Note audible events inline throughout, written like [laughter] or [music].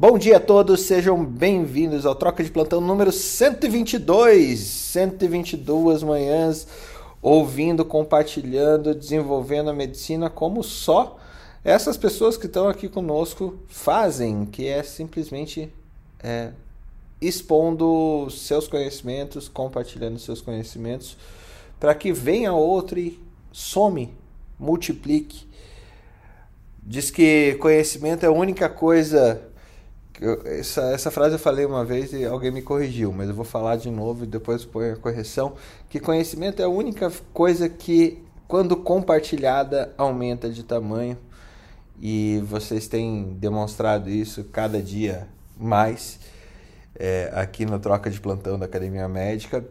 Bom dia a todos, sejam bem-vindos ao Troca de Plantão número 122. 122 manhãs ouvindo, compartilhando, desenvolvendo a medicina como só essas pessoas que estão aqui conosco fazem, que é simplesmente é, expondo seus conhecimentos, compartilhando seus conhecimentos, para que venha outro e some, multiplique. Diz que conhecimento é a única coisa. Eu, essa, essa frase eu falei uma vez e alguém me corrigiu, mas eu vou falar de novo e depois põe a correção. Que conhecimento é a única coisa que, quando compartilhada, aumenta de tamanho. E vocês têm demonstrado isso cada dia mais é, aqui no Troca de Plantão da Academia Médica.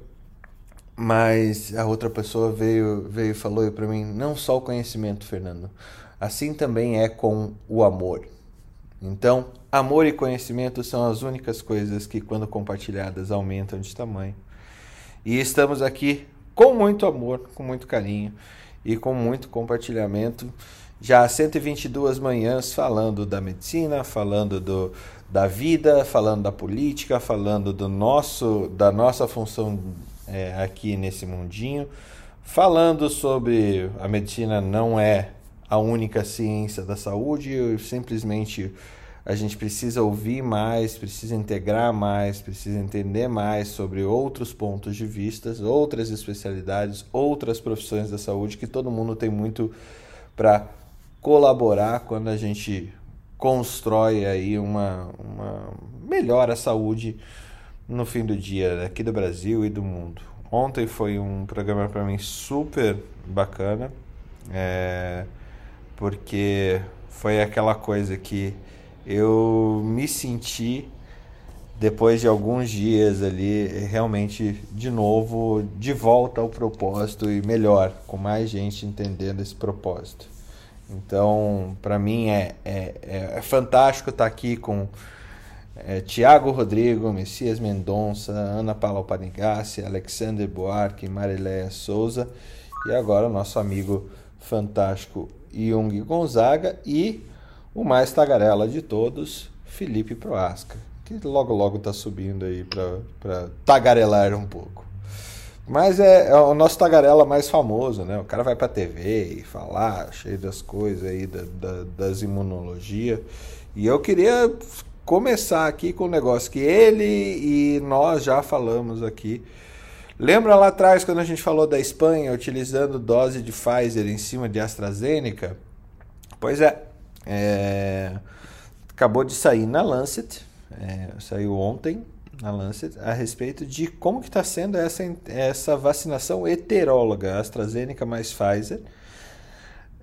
Mas a outra pessoa veio, veio e falou para mim: não só o conhecimento, Fernando, assim também é com o amor. Então, amor e conhecimento são as únicas coisas que, quando compartilhadas, aumentam de tamanho. E estamos aqui com muito amor, com muito carinho e com muito compartilhamento. Já há 122 manhãs falando da medicina, falando do, da vida, falando da política, falando do nosso, da nossa função é, aqui nesse mundinho, falando sobre a medicina não é a única ciência da saúde, simplesmente a gente precisa ouvir mais, precisa integrar mais, precisa entender mais sobre outros pontos de vista, outras especialidades, outras profissões da saúde, que todo mundo tem muito para colaborar quando a gente constrói aí uma, uma melhora saúde no fim do dia aqui do Brasil e do mundo. Ontem foi um programa para mim super bacana, é, porque foi aquela coisa que eu me senti depois de alguns dias ali realmente de novo de volta ao propósito e melhor, com mais gente entendendo esse propósito. Então, para mim é, é, é, fantástico estar aqui com é, Tiago Rodrigo, Messias Mendonça, Ana Paula Panigassi, Alexander Buarque, Marileia Souza e agora o nosso amigo fantástico Jung Gonzaga e o mais tagarela de todos, Felipe Proasca, que logo logo está subindo aí para tagarelar um pouco. Mas é, é, o nosso tagarela mais famoso, né? O cara vai pra TV e falar, cheio das coisas aí, da, da, das imunologia. E eu queria começar aqui com um negócio que ele e nós já falamos aqui. Lembra lá atrás quando a gente falou da Espanha utilizando dose de Pfizer em cima de AstraZeneca? Pois é, é acabou de sair na Lancet, é, saiu ontem, na Lancet a respeito de como que está sendo essa, essa vacinação heteróloga, AstraZeneca mais Pfizer,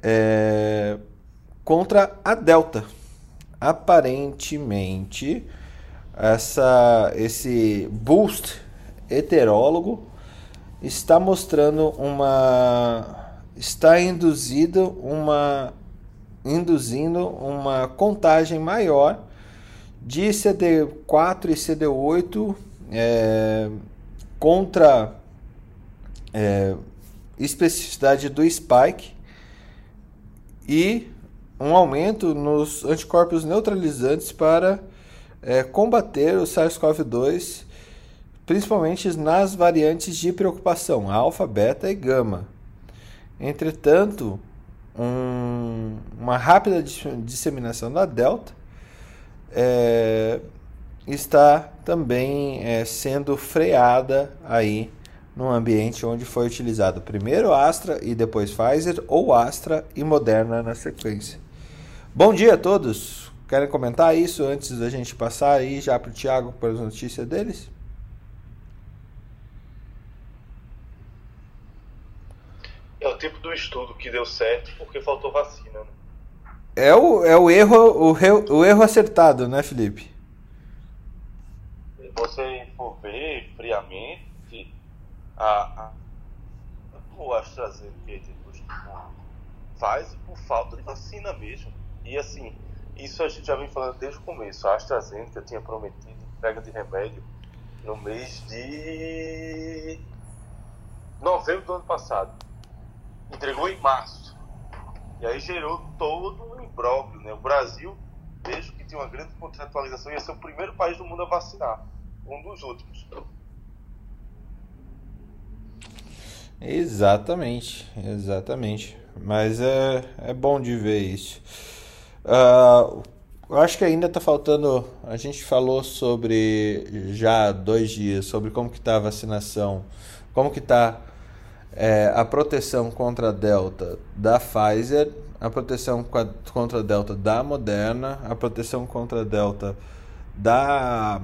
é, contra a Delta. Aparentemente, essa, esse boost heterólogo está mostrando uma está induzido uma induzindo uma contagem maior de CD4 e CD8 é, contra é, especificidade do spike e um aumento nos anticorpos neutralizantes para é, combater o SARS-CoV-2, principalmente nas variantes de preocupação, alfa, beta e gama. Entretanto, um, uma rápida disseminação da delta é, está também é, sendo freada aí no ambiente onde foi utilizado primeiro Astra e depois Pfizer ou Astra e Moderna na sequência. Bom dia a todos. Querem comentar isso antes da gente passar aí já para o Tiago para as notícias deles? É o tipo do estudo que deu certo porque faltou vacina. Né? É o, é o erro o, o erro acertado, né, Felipe? Se você for ver friamente, a, a, o AstraZeneca faz por falta de vacina mesmo. E assim, isso a gente já vem falando desde o começo. A AstraZeneca tinha prometido entrega de remédio no mês de novembro do ano passado. Entregou em março. E aí gerou todo um imbróglio, né? O Brasil vejo que tem uma grande contratualização ia ser o primeiro país do mundo a vacinar. Um dos últimos. Exatamente, exatamente. Mas é, é bom de ver isso. Uh, eu acho que ainda está faltando. A gente falou sobre já dois dias sobre como que está a vacinação, como que está é, a proteção contra a Delta da Pfizer, a proteção contra a Delta da Moderna, a proteção contra a Delta da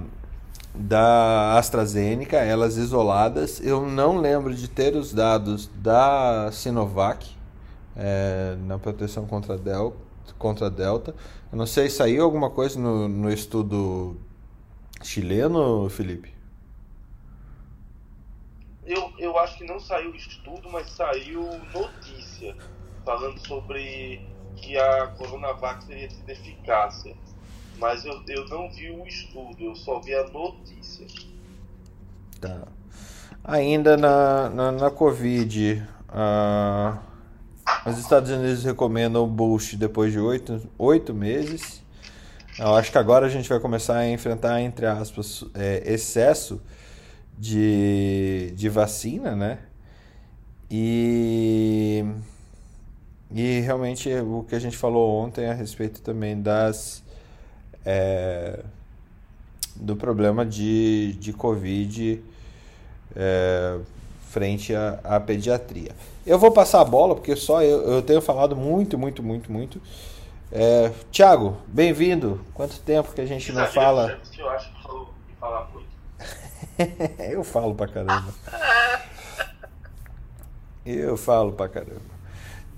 da AstraZeneca, elas isoladas. Eu não lembro de ter os dados da Sinovac é, na proteção contra a, Del, contra a Delta. Eu não sei, saiu alguma coisa no, no estudo chileno, Felipe? Eu, acho que não saiu estudo, mas saiu notícia falando sobre que a Coronavac teria tido eficácia mas eu, eu não vi o estudo, eu só vi a notícia. Tá. Ainda na, na, na Covid, uh, os Estados Unidos recomendam o boost depois de oito, oito meses. Eu acho que agora a gente vai começar a enfrentar, entre aspas, é, excesso de, de vacina, né? E, e realmente o que a gente falou ontem a respeito também das é, do problema de, de Covid é, frente à, pediatria. Eu vou passar a bola, porque só eu, eu tenho falado muito, muito, muito, muito. É, Tiago, bem-vindo. Quanto tempo que a gente não fala? Eu acho que. [laughs] eu falo pra caramba. Eu falo pra caramba.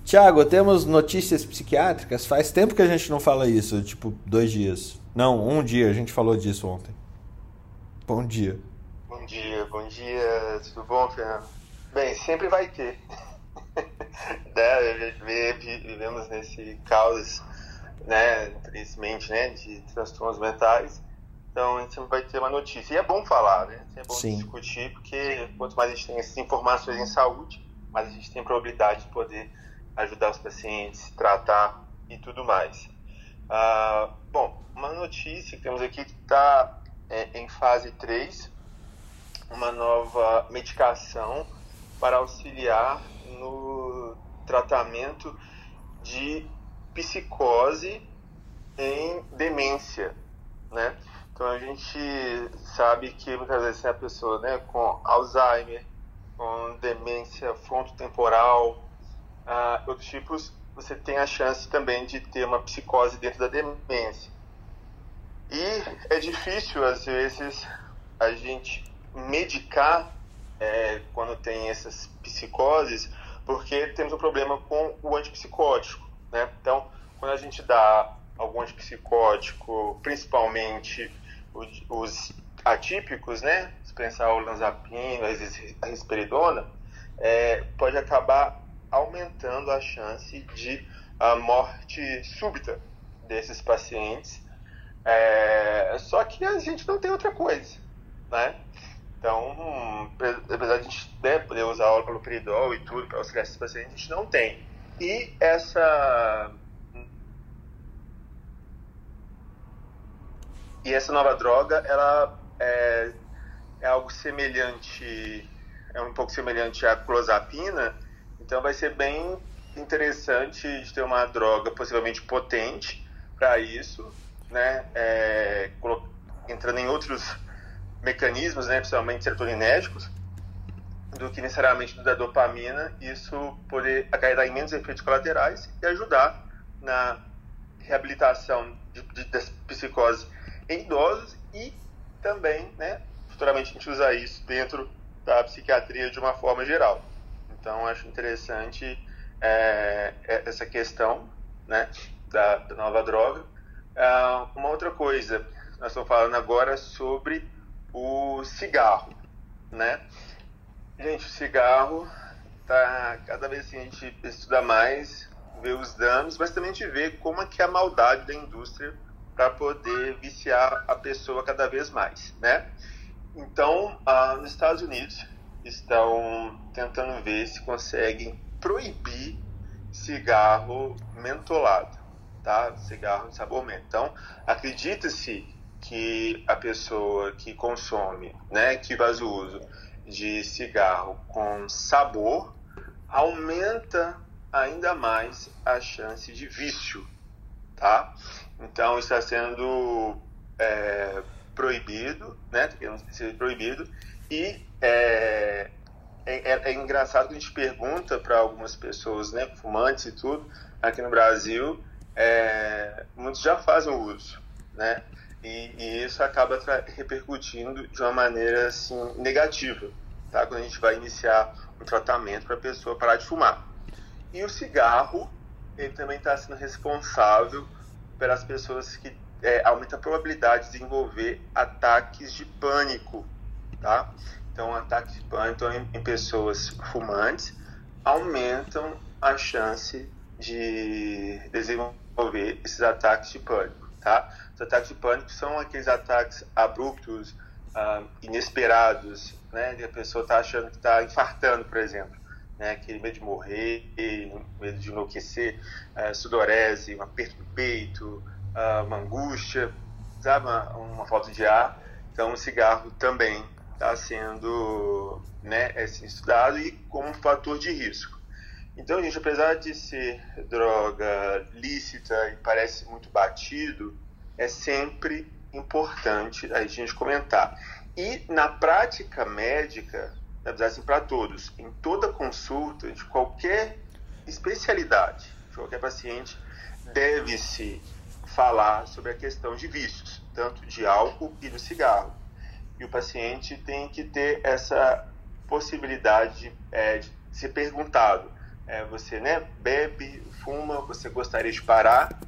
Tiago, temos notícias psiquiátricas. Faz tempo que a gente não fala isso, tipo, dois dias. Não, um dia, a gente falou disso ontem. Bom dia. Bom dia, bom dia, tudo bom, Fernando? Bem, sempre vai ter. [laughs] né, vivemos nesse caos, né, tristemente, né, de transtornos mentais. Então, a gente sempre vai ter uma notícia. E é bom falar, né? É bom Sim. discutir, porque quanto mais a gente tem essas informações em saúde, mais a gente tem probabilidade de poder ajudar os pacientes, tratar e tudo mais. Ah, bom, uma notícia que temos aqui que está é, em fase 3, uma nova medicação para auxiliar no tratamento de psicose em demência, né? Então a gente sabe que muitas vezes a pessoa, né, com Alzheimer, com demência frontotemporal, uh, outros tipos, você tem a chance também de ter uma psicose dentro da demência. E é difícil, às vezes, a gente medicar é, quando tem essas psicoses, porque temos um problema com o antipsicótico. Né? Então, quando a gente dá algum antipsicótico, principalmente os atípicos, né? Se pensar o lanzapino, a risperidona, é, pode acabar aumentando a chance de a morte súbita desses pacientes. É, só que a gente não tem outra coisa, né? Então, apesar de a gente né, poder usar o haloperidol e tudo para auxiliar esses pacientes, a gente não tem. E essa e essa nova droga, ela é, é algo semelhante, é um pouco semelhante à clozapina, então vai ser bem interessante de ter uma droga possivelmente potente para isso, né? É, entrando em outros mecanismos, né, principalmente serotoninérgicos, do que necessariamente da dopamina, isso poder acarretar em menos efeitos colaterais e ajudar na reabilitação de, de, das psicoses em idosos e também, né, futuramente a gente usar isso dentro da psiquiatria de uma forma geral. Então, acho interessante é, é, essa questão né, da, da nova droga. Ah, uma outra coisa, nós estamos falando agora sobre o cigarro. Né? Gente, o cigarro, tá, cada vez que a gente estuda mais, vê os danos, mas também a gente vê como é que é a maldade da indústria para poder viciar a pessoa cada vez mais, né? Então, ah, nos Estados Unidos, estão tentando ver se conseguem proibir cigarro mentolado. tá? Cigarro de sabor menta. Então, acredita-se que a pessoa que consome, né, que faz o uso de cigarro com sabor, aumenta ainda mais a chance de vício, tá? Então está sendo é, proibido, né? Ser proibido e é, é, é, é, engraçado que a gente pergunta para algumas pessoas, né, fumantes e tudo, aqui no Brasil, é, muitos já fazem uso, né? E, e isso acaba repercutindo de uma maneira assim negativa, tá? Quando a gente vai iniciar um tratamento para a pessoa parar de fumar. E o cigarro, ele também está sendo responsável pelas pessoas que é, aumenta a probabilidade de desenvolver ataques de pânico, tá? Então, ataques de pânico em, em pessoas fumantes aumentam a chance de desenvolver esses ataques de pânico, tá? Os ataques de pânico são aqueles ataques abruptos, uh, inesperados, né? De a pessoa está achando que está infartando, por exemplo, né? Aquele medo de morrer, medo de enlouquecer, uh, sudorese, um aperto no peito, uh, uma angústia, sabe? Uma, uma falta de ar. Então, o cigarro também está sendo né, assim, estudado e como um fator de risco. Então, gente, apesar de ser droga lícita e parece muito batido, é sempre importante a gente comentar. E na prática médica, assim, para todos, em toda consulta de qualquer especialidade, de qualquer paciente, deve-se falar sobre a questão de vícios, tanto de álcool e do cigarro e o paciente tem que ter essa possibilidade é, de ser perguntado. É, você né, bebe, fuma, você gostaria de parar,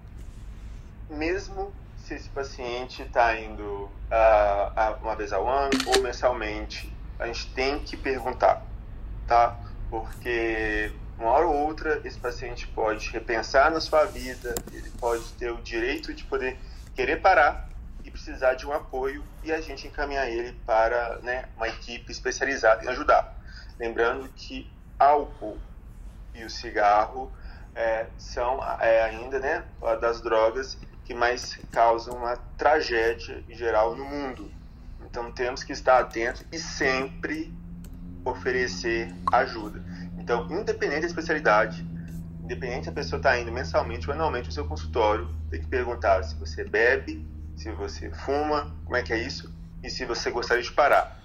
mesmo se esse paciente está indo uh, uma vez ao ano ou mensalmente, a gente tem que perguntar, tá? Porque uma hora ou outra esse paciente pode repensar na sua vida, ele pode ter o direito de poder querer parar precisar de um apoio e a gente encaminhar ele para né, uma equipe especializada em ajudar. Lembrando que álcool e o cigarro é, são é, ainda né, das drogas que mais causam uma tragédia em geral no mundo. Então temos que estar atentos e sempre oferecer ajuda. Então, independente da especialidade, independente se a pessoa está indo mensalmente ou anualmente no seu consultório, tem que perguntar se você bebe, se você fuma, como é que é isso, e se você gostaria de parar.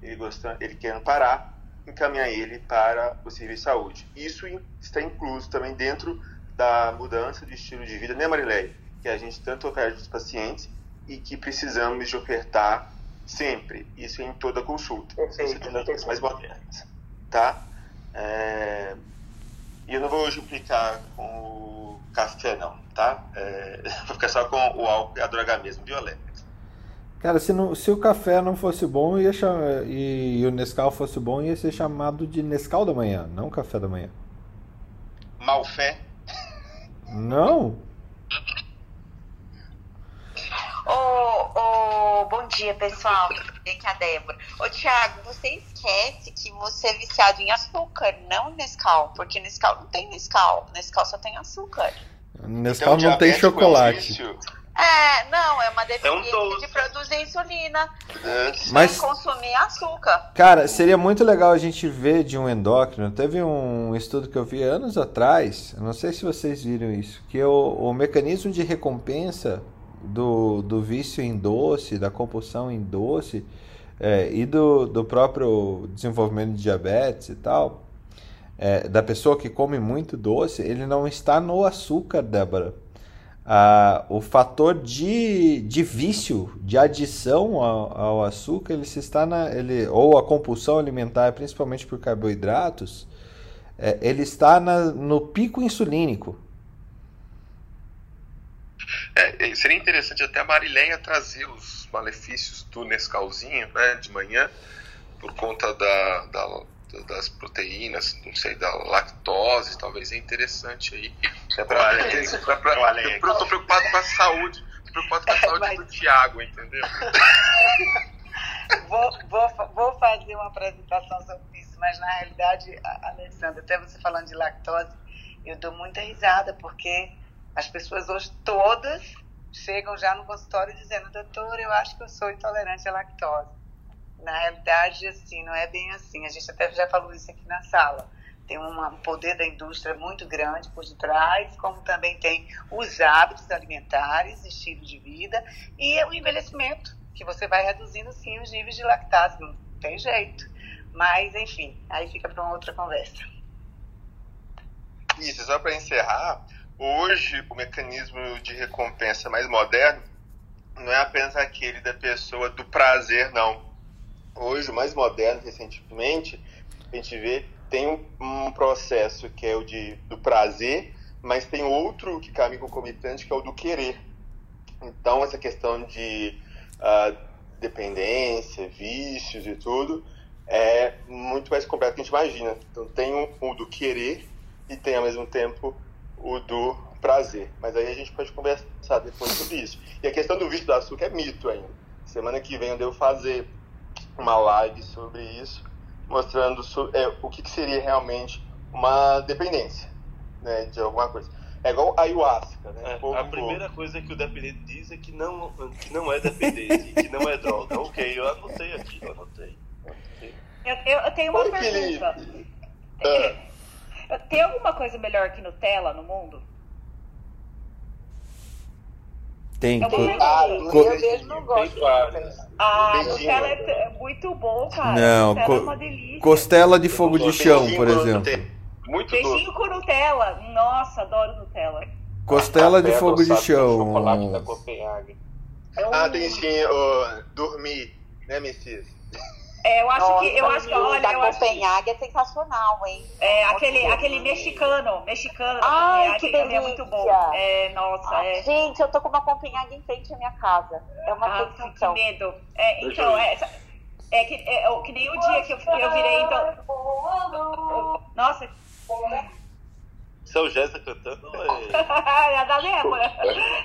Ele, gostando, ele querendo parar, encaminhar ele para o serviço de saúde. Isso está incluso também dentro da mudança de estilo de vida, né, Marileia? Que a gente tanto oferece os pacientes e que precisamos de ofertar sempre. Isso em toda consulta. Perfeito. Isso mais modernas. Tá? É... E eu não vou hoje implicar com o café, não tá? É, [laughs] vou ficar só com o álcool e a droga mesmo, violenta. Cara, se, não, se o café não fosse bom ia chamar, e, e o Nescau fosse bom, ia ser chamado de Nescau da manhã, não café da manhã. Malfé? Não. [laughs] Ô, oh, bom dia, pessoal. Aqui é a Débora. Ô, Thiago, você esquece que você é viciado em açúcar, não Nescau, porque Nescau não tem Nescau. Nescau só tem açúcar. Nescau então, não tem chocolate. É, não, é uma deficiência é um de produzir insulina. É. Mas consumir açúcar. Cara, seria muito legal a gente ver de um endócrino. Teve um estudo que eu vi anos atrás, não sei se vocês viram isso, que o, o mecanismo de recompensa do, do vício em doce, da compulsão em doce é, e do, do próprio desenvolvimento de diabetes e tal, é, da pessoa que come muito doce, ele não está no açúcar, Débora. Ah, o fator de, de vício, de adição ao, ao, açúcar, ele se está na, ele, ou a compulsão alimentar, principalmente por carboidratos, é, ele está na, no pico insulínico. É, seria interessante até a Marileia trazer os malefícios do Nescauzinho né, de manhã, por conta da, da das proteínas, não sei, da lactose, talvez é interessante aí. É pra, pra, pra, eu tô preocupado com a saúde, tô preocupado com a [laughs] saúde Mas... do Tiago, entendeu? [laughs] vou, vou, vou fazer uma apresentação sobre isso, mas na realidade, Alessandra, até você falando de lactose, eu dou muita risada, porque As pessoas hoje todas chegam já no consultório dizendo, doutor, eu acho que eu sou intolerante à lactose. Na realidade, assim, não é bem assim. A gente até já falou isso aqui na sala. Tem um poder da indústria muito grande por detrás, como também tem os hábitos alimentares, estilo de vida e o envelhecimento, que você vai reduzindo, sim, os níveis de lactase. Não tem jeito. Mas, enfim, aí fica para uma outra conversa. Isso, só para encerrar, hoje o mecanismo de recompensa mais moderno não é apenas aquele da pessoa do prazer, não. Hoje, o mais moderno, recentemente, a gente vê, tem um, processo que é o de, do prazer, mas tem outro que caminha concomitante, que é o do querer. Então, essa questão de uh, dependência, vícios e tudo, é muito mais complexo do que a gente imagina. Então, tem o um, um do querer e tem, ao mesmo tempo, o do prazer. Mas aí a gente pode conversar depois sobre isso. E a questão do vício do açúcar é mito ainda. Semana que vem eu devo fazer uma live sobre isso, mostrando é, o que, que, seria realmente uma dependência né, de alguma coisa. É igual a ayahuasca, né? É, a primeira coisa que o dependente diz é que não, que não é dependente, que não é droga. Ok, eu anotei aqui, eu anotei. Eu, eu, eu tenho uma Oi, pergunta. Ah. Tem alguma coisa melhor que Nutella no mundo? Tem. Eu, ah, eu mesmo não gosto. Ah, Nutella é muito bom, cara. Não, co é uma delícia. Costela de fogo de chão, por exemplo. Muito Beijinho com Nutella. Nossa, adoro Nutella. Costela de fogo de chão. Chocolate da Copenhague. Ah, tem sim, oh, dormir, né, Messias? É, eu acho Nossa, que, eu acho que, olha, da eu Copenhague acho... é sensacional, hein? É, aquele, aquele mexicano, mexicano Ai, que também é muito bom. É, nossa, Ai, é. Gente, eu tô com uma Copenhague em frente à minha casa. É uma ah, Que medo. É, então, é, é, que, é, que nem o dia que eu, eu virei, então... Nossa... Isso é o Jéssica cantando? [laughs] É, é da Débora.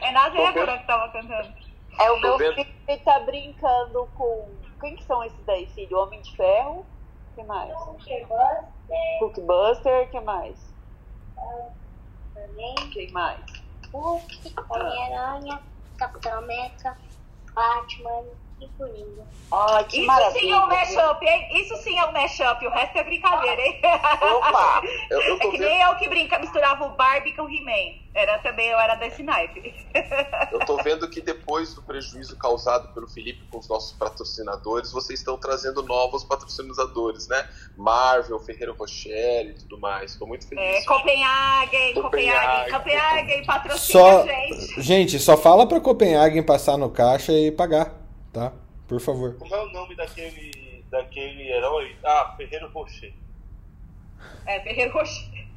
É na Débora que tava cantando. É o meu filho que tá brincando com quem que são esses daí, filho? Homem de Ferro? Que mais? Hulkbuster. O que mais? Quem mais? Hulk, Homem-Aranha, Capitão América, Batman, Ai, que Isso maravilha. sim é um mashup, hein? Isso sim é um mashup, o resto é brincadeira, hein? Opa! Eu, eu é que vendo... nem eu que brinca, misturava o Barbie com o He-Man. Era também, eu era desse naipe. Eu tô vendo que depois do prejuízo causado pelo Felipe com os nossos patrocinadores, vocês estão trazendo novos patrocinadores, né? Marvel, Ferreiro Rocher e tudo mais. Tô muito feliz. É, Copenhagen, Copenhagen, Copenhagen, patrocina só, gente. Gente, só fala pra Copenhagen passar no caixa e pagar tá? Por favor. Como é o nome daquele, daquele herói? Ah, Ferreiro Rocher. É, Ferreiro Rocher.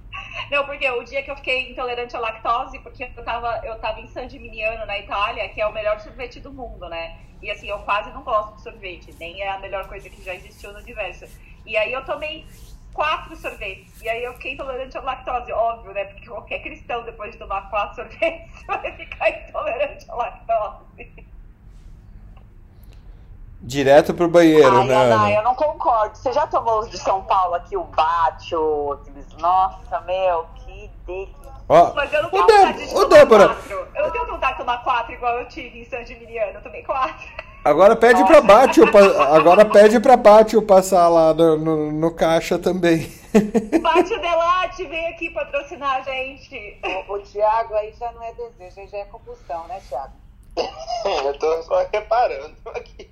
Não, porque o dia que eu fiquei intolerante à lactose, porque eu tava, eu tava em San Gimignano, na Itália, que é o melhor sorvete do mundo, né? E assim, eu quase não gosto de sorvete, nem é a melhor coisa que já existiu no universo. E aí eu tomei quatro sorvetes. E aí eu fiquei intolerante à lactose, óbvio, né? Porque qualquer cristão, depois de tomar quatro [laughs] sorvetes, vai ficar intolerante à lactose. Direto pro banheiro, Ai, né? Ana, eu não concordo. Você já tomou os de São Paulo aqui, o Batio, aqueles. Nossa, meu, que delícia. Ó, Mas eu não tenho o vontade Débora, de o tomar Débora. quatro. Eu não tenho vontade de tomar quatro igual eu tive em San Gimignano. Eu tomei quatro. Agora pede pra Bátio, agora pede pra Bátio passar lá no, no, no caixa também. [laughs] Bátio Delate vem aqui patrocinar a gente. O, o Thiago aí já não é desejo, aí já é compulsão, né, Thiago? [laughs] eu tô só reparando aqui.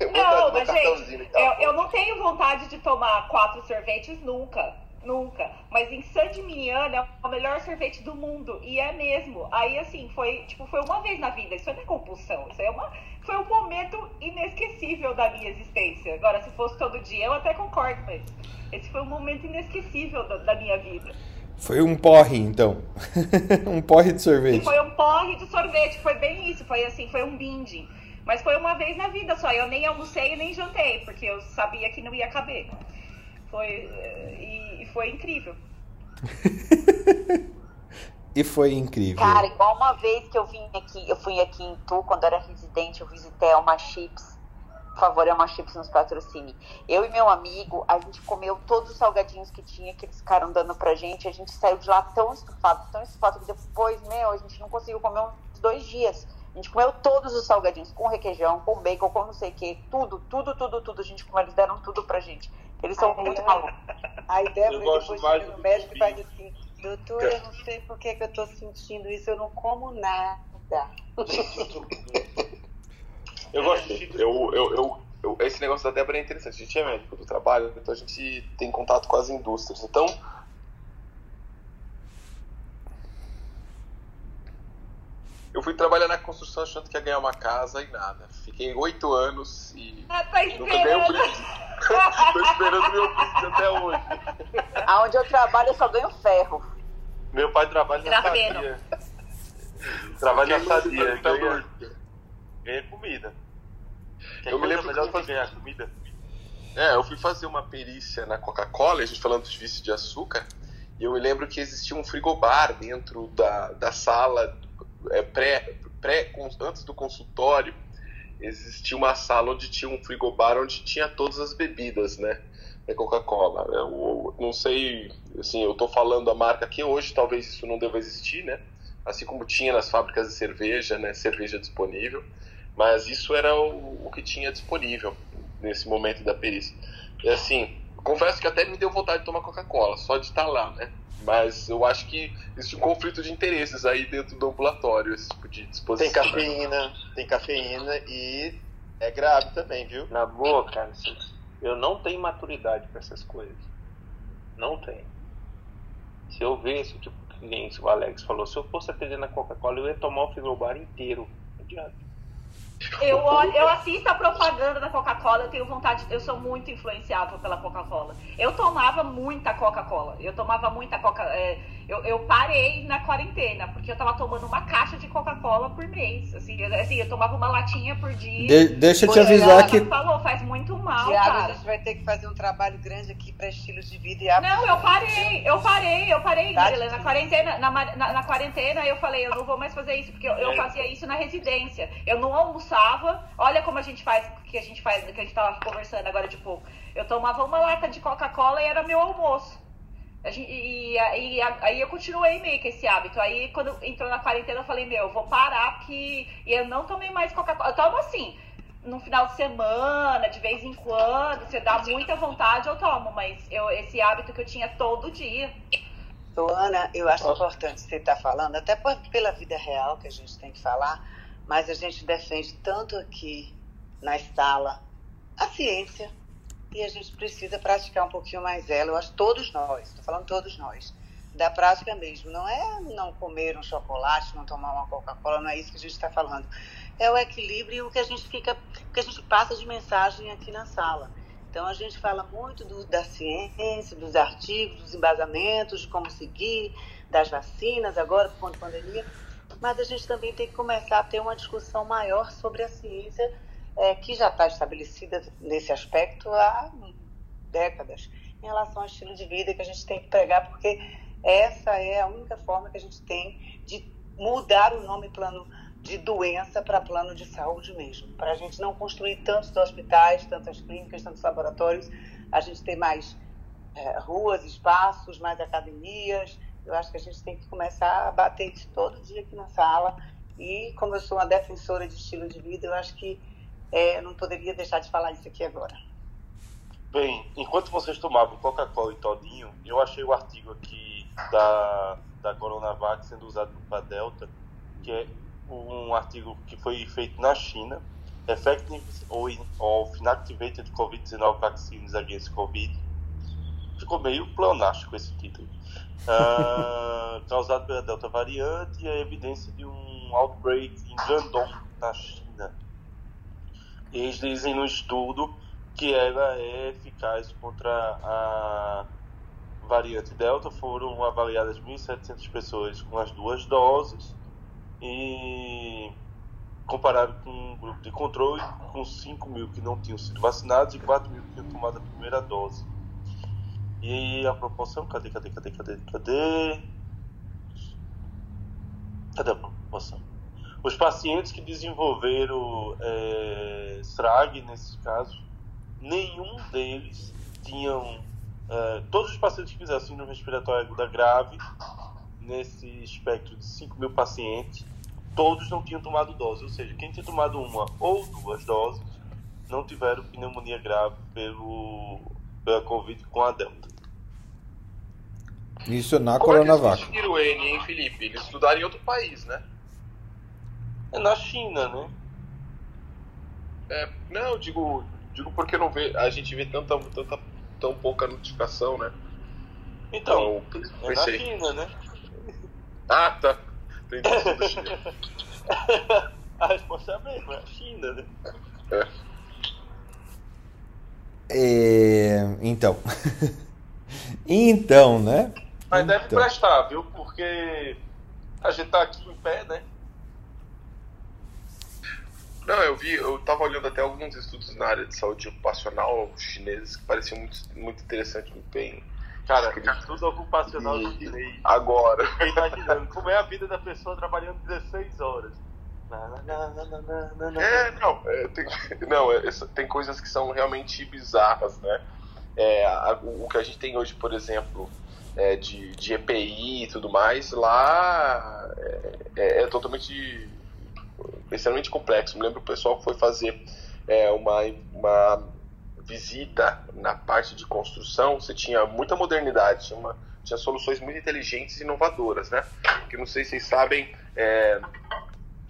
Eu não, mas gente, eu, eu não tenho vontade de tomar quatro sorvetes nunca. Nunca. Mas em San Gimignano é o melhor sorvete do mundo. E é mesmo. Aí, assim, foi, tipo, foi uma vez na vida. Isso não é compulsão. Isso é uma, foi um momento inesquecível da minha existência. Agora, se fosse todo dia, eu até concordo, mas esse foi um momento inesquecível da, da minha vida. Foi um porre, então. [laughs] um porre de sorvete. E foi um porre de sorvete, foi bem isso, foi assim, foi um binding. Mas foi uma vez na vida só, eu nem almocei e nem jantei, porque eu sabia que não ia caber. Foi, e, e foi incrível. [laughs] e foi incrível. Cara, igual uma vez que eu vim aqui, eu fui aqui em Tu, quando era residente, eu visitei uma Chips por favor, é uma chips nos patrocine. Eu e meu amigo, a gente comeu todos os salgadinhos que tinha, que eles ficaram dando pra gente. A gente saiu de lá tão estufado, tão estufado, que depois, meu, a gente não conseguiu comer uns dois dias. A gente comeu todos os salgadinhos, com requeijão, com bacon, com não sei o que, tudo, tudo, tudo, tudo. A gente comeu, eles deram tudo pra gente. Eles são Ai, muito malucos. Aí Débora depois chega no médico e faz assim, doutor, eu não sei por que, que eu tô sentindo isso, eu não como nada. Eu gosto de eu, eu, eu, eu, esse negócio da Débora é interessante. A gente é médico do trabalho, então a gente tem contato com as indústrias. Então, eu fui trabalhar na construção achando que ia ganhar uma casa e nada. Fiquei oito anos e ah, tá nunca ganhei um brinde. [laughs] Tô esperando meu brinde até hoje. Aonde eu trabalho eu só ganho ferro. Meu pai trabalha na sadia. Trabalha na sadia, ganha, ganha comida. Quer eu me lembro melhor que ganhar comida? É, eu fui fazer uma perícia na Coca-Cola, a gente falando de vício de açúcar, e eu me lembro que existia um frigobar dentro da, da sala é, pré, pré, antes do consultório, existia uma sala onde tinha um frigobar onde tinha todas as bebidas, né? Da Coca-Cola. Eu, não sei, assim, eu tô falando a marca aqui hoje, talvez isso não deva existir, né? Assim como tinha nas fábricas de cerveja, né? Cerveja disponível. Mas isso era o, o que tinha disponível nesse momento da perícia. E assim, confesso que até me deu vontade de tomar Coca-Cola, só de estar lá, né? Mas eu acho que existe um conflito de interesses aí dentro do ambulatório, esse tipo de disposição. Tem cafeína, tem cafeína e é grave também, viu? Na boa, cara, eu não tenho maturidade para essas coisas. Não tenho. Se eu ver esse tipo de cliente, o Alex falou, se eu fosse atender na Coca-Cola, eu ia tomar o frigobar inteiro. Não adianta. Eu, eu assisto a propaganda da Coca-Cola, eu tenho vontade, eu sou muito influenciável pela Coca-Cola. Eu tomava muita Coca-Cola, eu tomava muita Coca é, eu, eu parei na quarentena, porque eu tava tomando uma caixa de Coca-Cola por mês. Assim eu, assim, eu tomava uma latinha por dia. De, deixa eu te avisar que. falou, faz muito mal. Diabo, cara. a gente vai ter que fazer um trabalho grande aqui para estilos de vida e hábitos. Não, eu parei, eu parei, eu parei, tá Na quarentena, na, na, na, quarentena eu falei, eu não vou mais fazer isso, porque eu, eu fazia isso na residência. Eu não almoçava. Olha como a gente faz, que a gente faz, que a gente tava conversando agora de pouco. Eu tomava uma lata de Coca-Cola e era meu almoço. E, e, aí eu continuei meio que esse hábito. Aí quando entrou na quarentena eu falei, meu, eu vou parar porque e eu não tomei mais Coca-Cola. Eu tomo assim, no final de semana, de vez em quando, se dá muita vontade, eu tomo, mas eu, esse hábito que eu tinha todo dia. Ana, eu acho importante você estar tá falando, até por, pela vida real que a gente tem que falar, mas a gente defende tanto aqui na sala a ciência, e a gente precisa praticar um pouquinho mais ela. Eu acho todos nós, estou falando todos nós, da prática mesmo. Não é não comer um chocolate, não tomar uma Coca-Cola, não é isso que a gente está falando. É o equilíbrio e o que a gente fica, o que a gente passa de mensagem aqui na sala. Então a gente fala muito do, da ciência, dos artigos, dos embasamentos, de como seguir, das vacinas agora por conta da pandemia, mas a gente também tem que começar a ter uma discussão maior sobre a ciência é, que já está estabelecida nesse aspecto há décadas, em relação ao estilo de vida que a gente tem que pregar, porque essa é a única forma que a gente tem de mudar o nome plano de doença para plano de saúde mesmo, para a gente não construir tantos hospitais, tantas clínicas, tantos laboratórios, a gente ter mais é, ruas, espaços, mais academias. Eu acho que a gente tem que começar a bater isso todo dia aqui na sala. E como eu sou uma defensora de estilo de vida, eu acho que é, não poderia deixar de falar isso aqui agora. Bem, enquanto vocês tomavam Coca-Cola e Todinho, eu achei o artigo aqui da, da Coronavac sendo usado para Delta, que é um artigo que foi feito na China, Effectiveness of Inactivated COVID-19 Vaccines Against COVID. Ficou meio pleonástico esse título. [laughs] Uh, causado pela Delta variante e a evidência de um outbreak em Guangdong, na China eles dizem no estudo que ela é eficaz contra a variante Delta. Foram avaliadas 1.700 pessoas com as duas doses e comparado com um grupo de controle com 5 mil que não tinham sido vacinados e 4 mil que tinham tomado a primeira dose. E a proporção, cadê, cadê, cadê, cadê, cadê? Cadê a proporção? Os pacientes que desenvolveram é, SRAG, nesses casos, nenhum deles tinham. É, todos os pacientes que fizeram síndrome respiratória aguda grave, nesse espectro de 5 mil pacientes, todos não tinham tomado dose. Ou seja, quem tinha tomado uma ou duas doses não tiveram pneumonia grave pelo, pela Covid com a Delta. Isso na Como Coronavac. Como é que eles N, hein, Felipe? Eles estudaram em outro país, né? É na China, né? É, não, digo, digo porque não vê, a gente vê tanta, tanta, tão pouca notificação, né? Então, então é na China, né? Ah, tá. Entendi. [laughs] a resposta é a mesma, é a China, né? É. é então. [laughs] então, né? Mas então. deve prestar, viu? Porque a gente tá aqui em pé, né? Não, eu vi, eu tava olhando até alguns estudos na área de saúde ocupacional chineses que pareciam muito, muito interessantes, muito bem. Cara, tudo ocupacional e, chinês. Agora. Imaginando como é a vida da pessoa trabalhando 16 horas. É, não, é, tem, [laughs] não é, tem coisas que são realmente bizarras, né? É, a, o que a gente tem hoje, por exemplo, é, de, de EPI e tudo mais, lá é, é, é totalmente extremamente complexo. Me lembro o pessoal que foi fazer é, uma, uma visita na parte de construção, você tinha muita modernidade, tinha, uma, tinha soluções muito inteligentes e inovadoras, né? Que não sei se vocês sabem, é,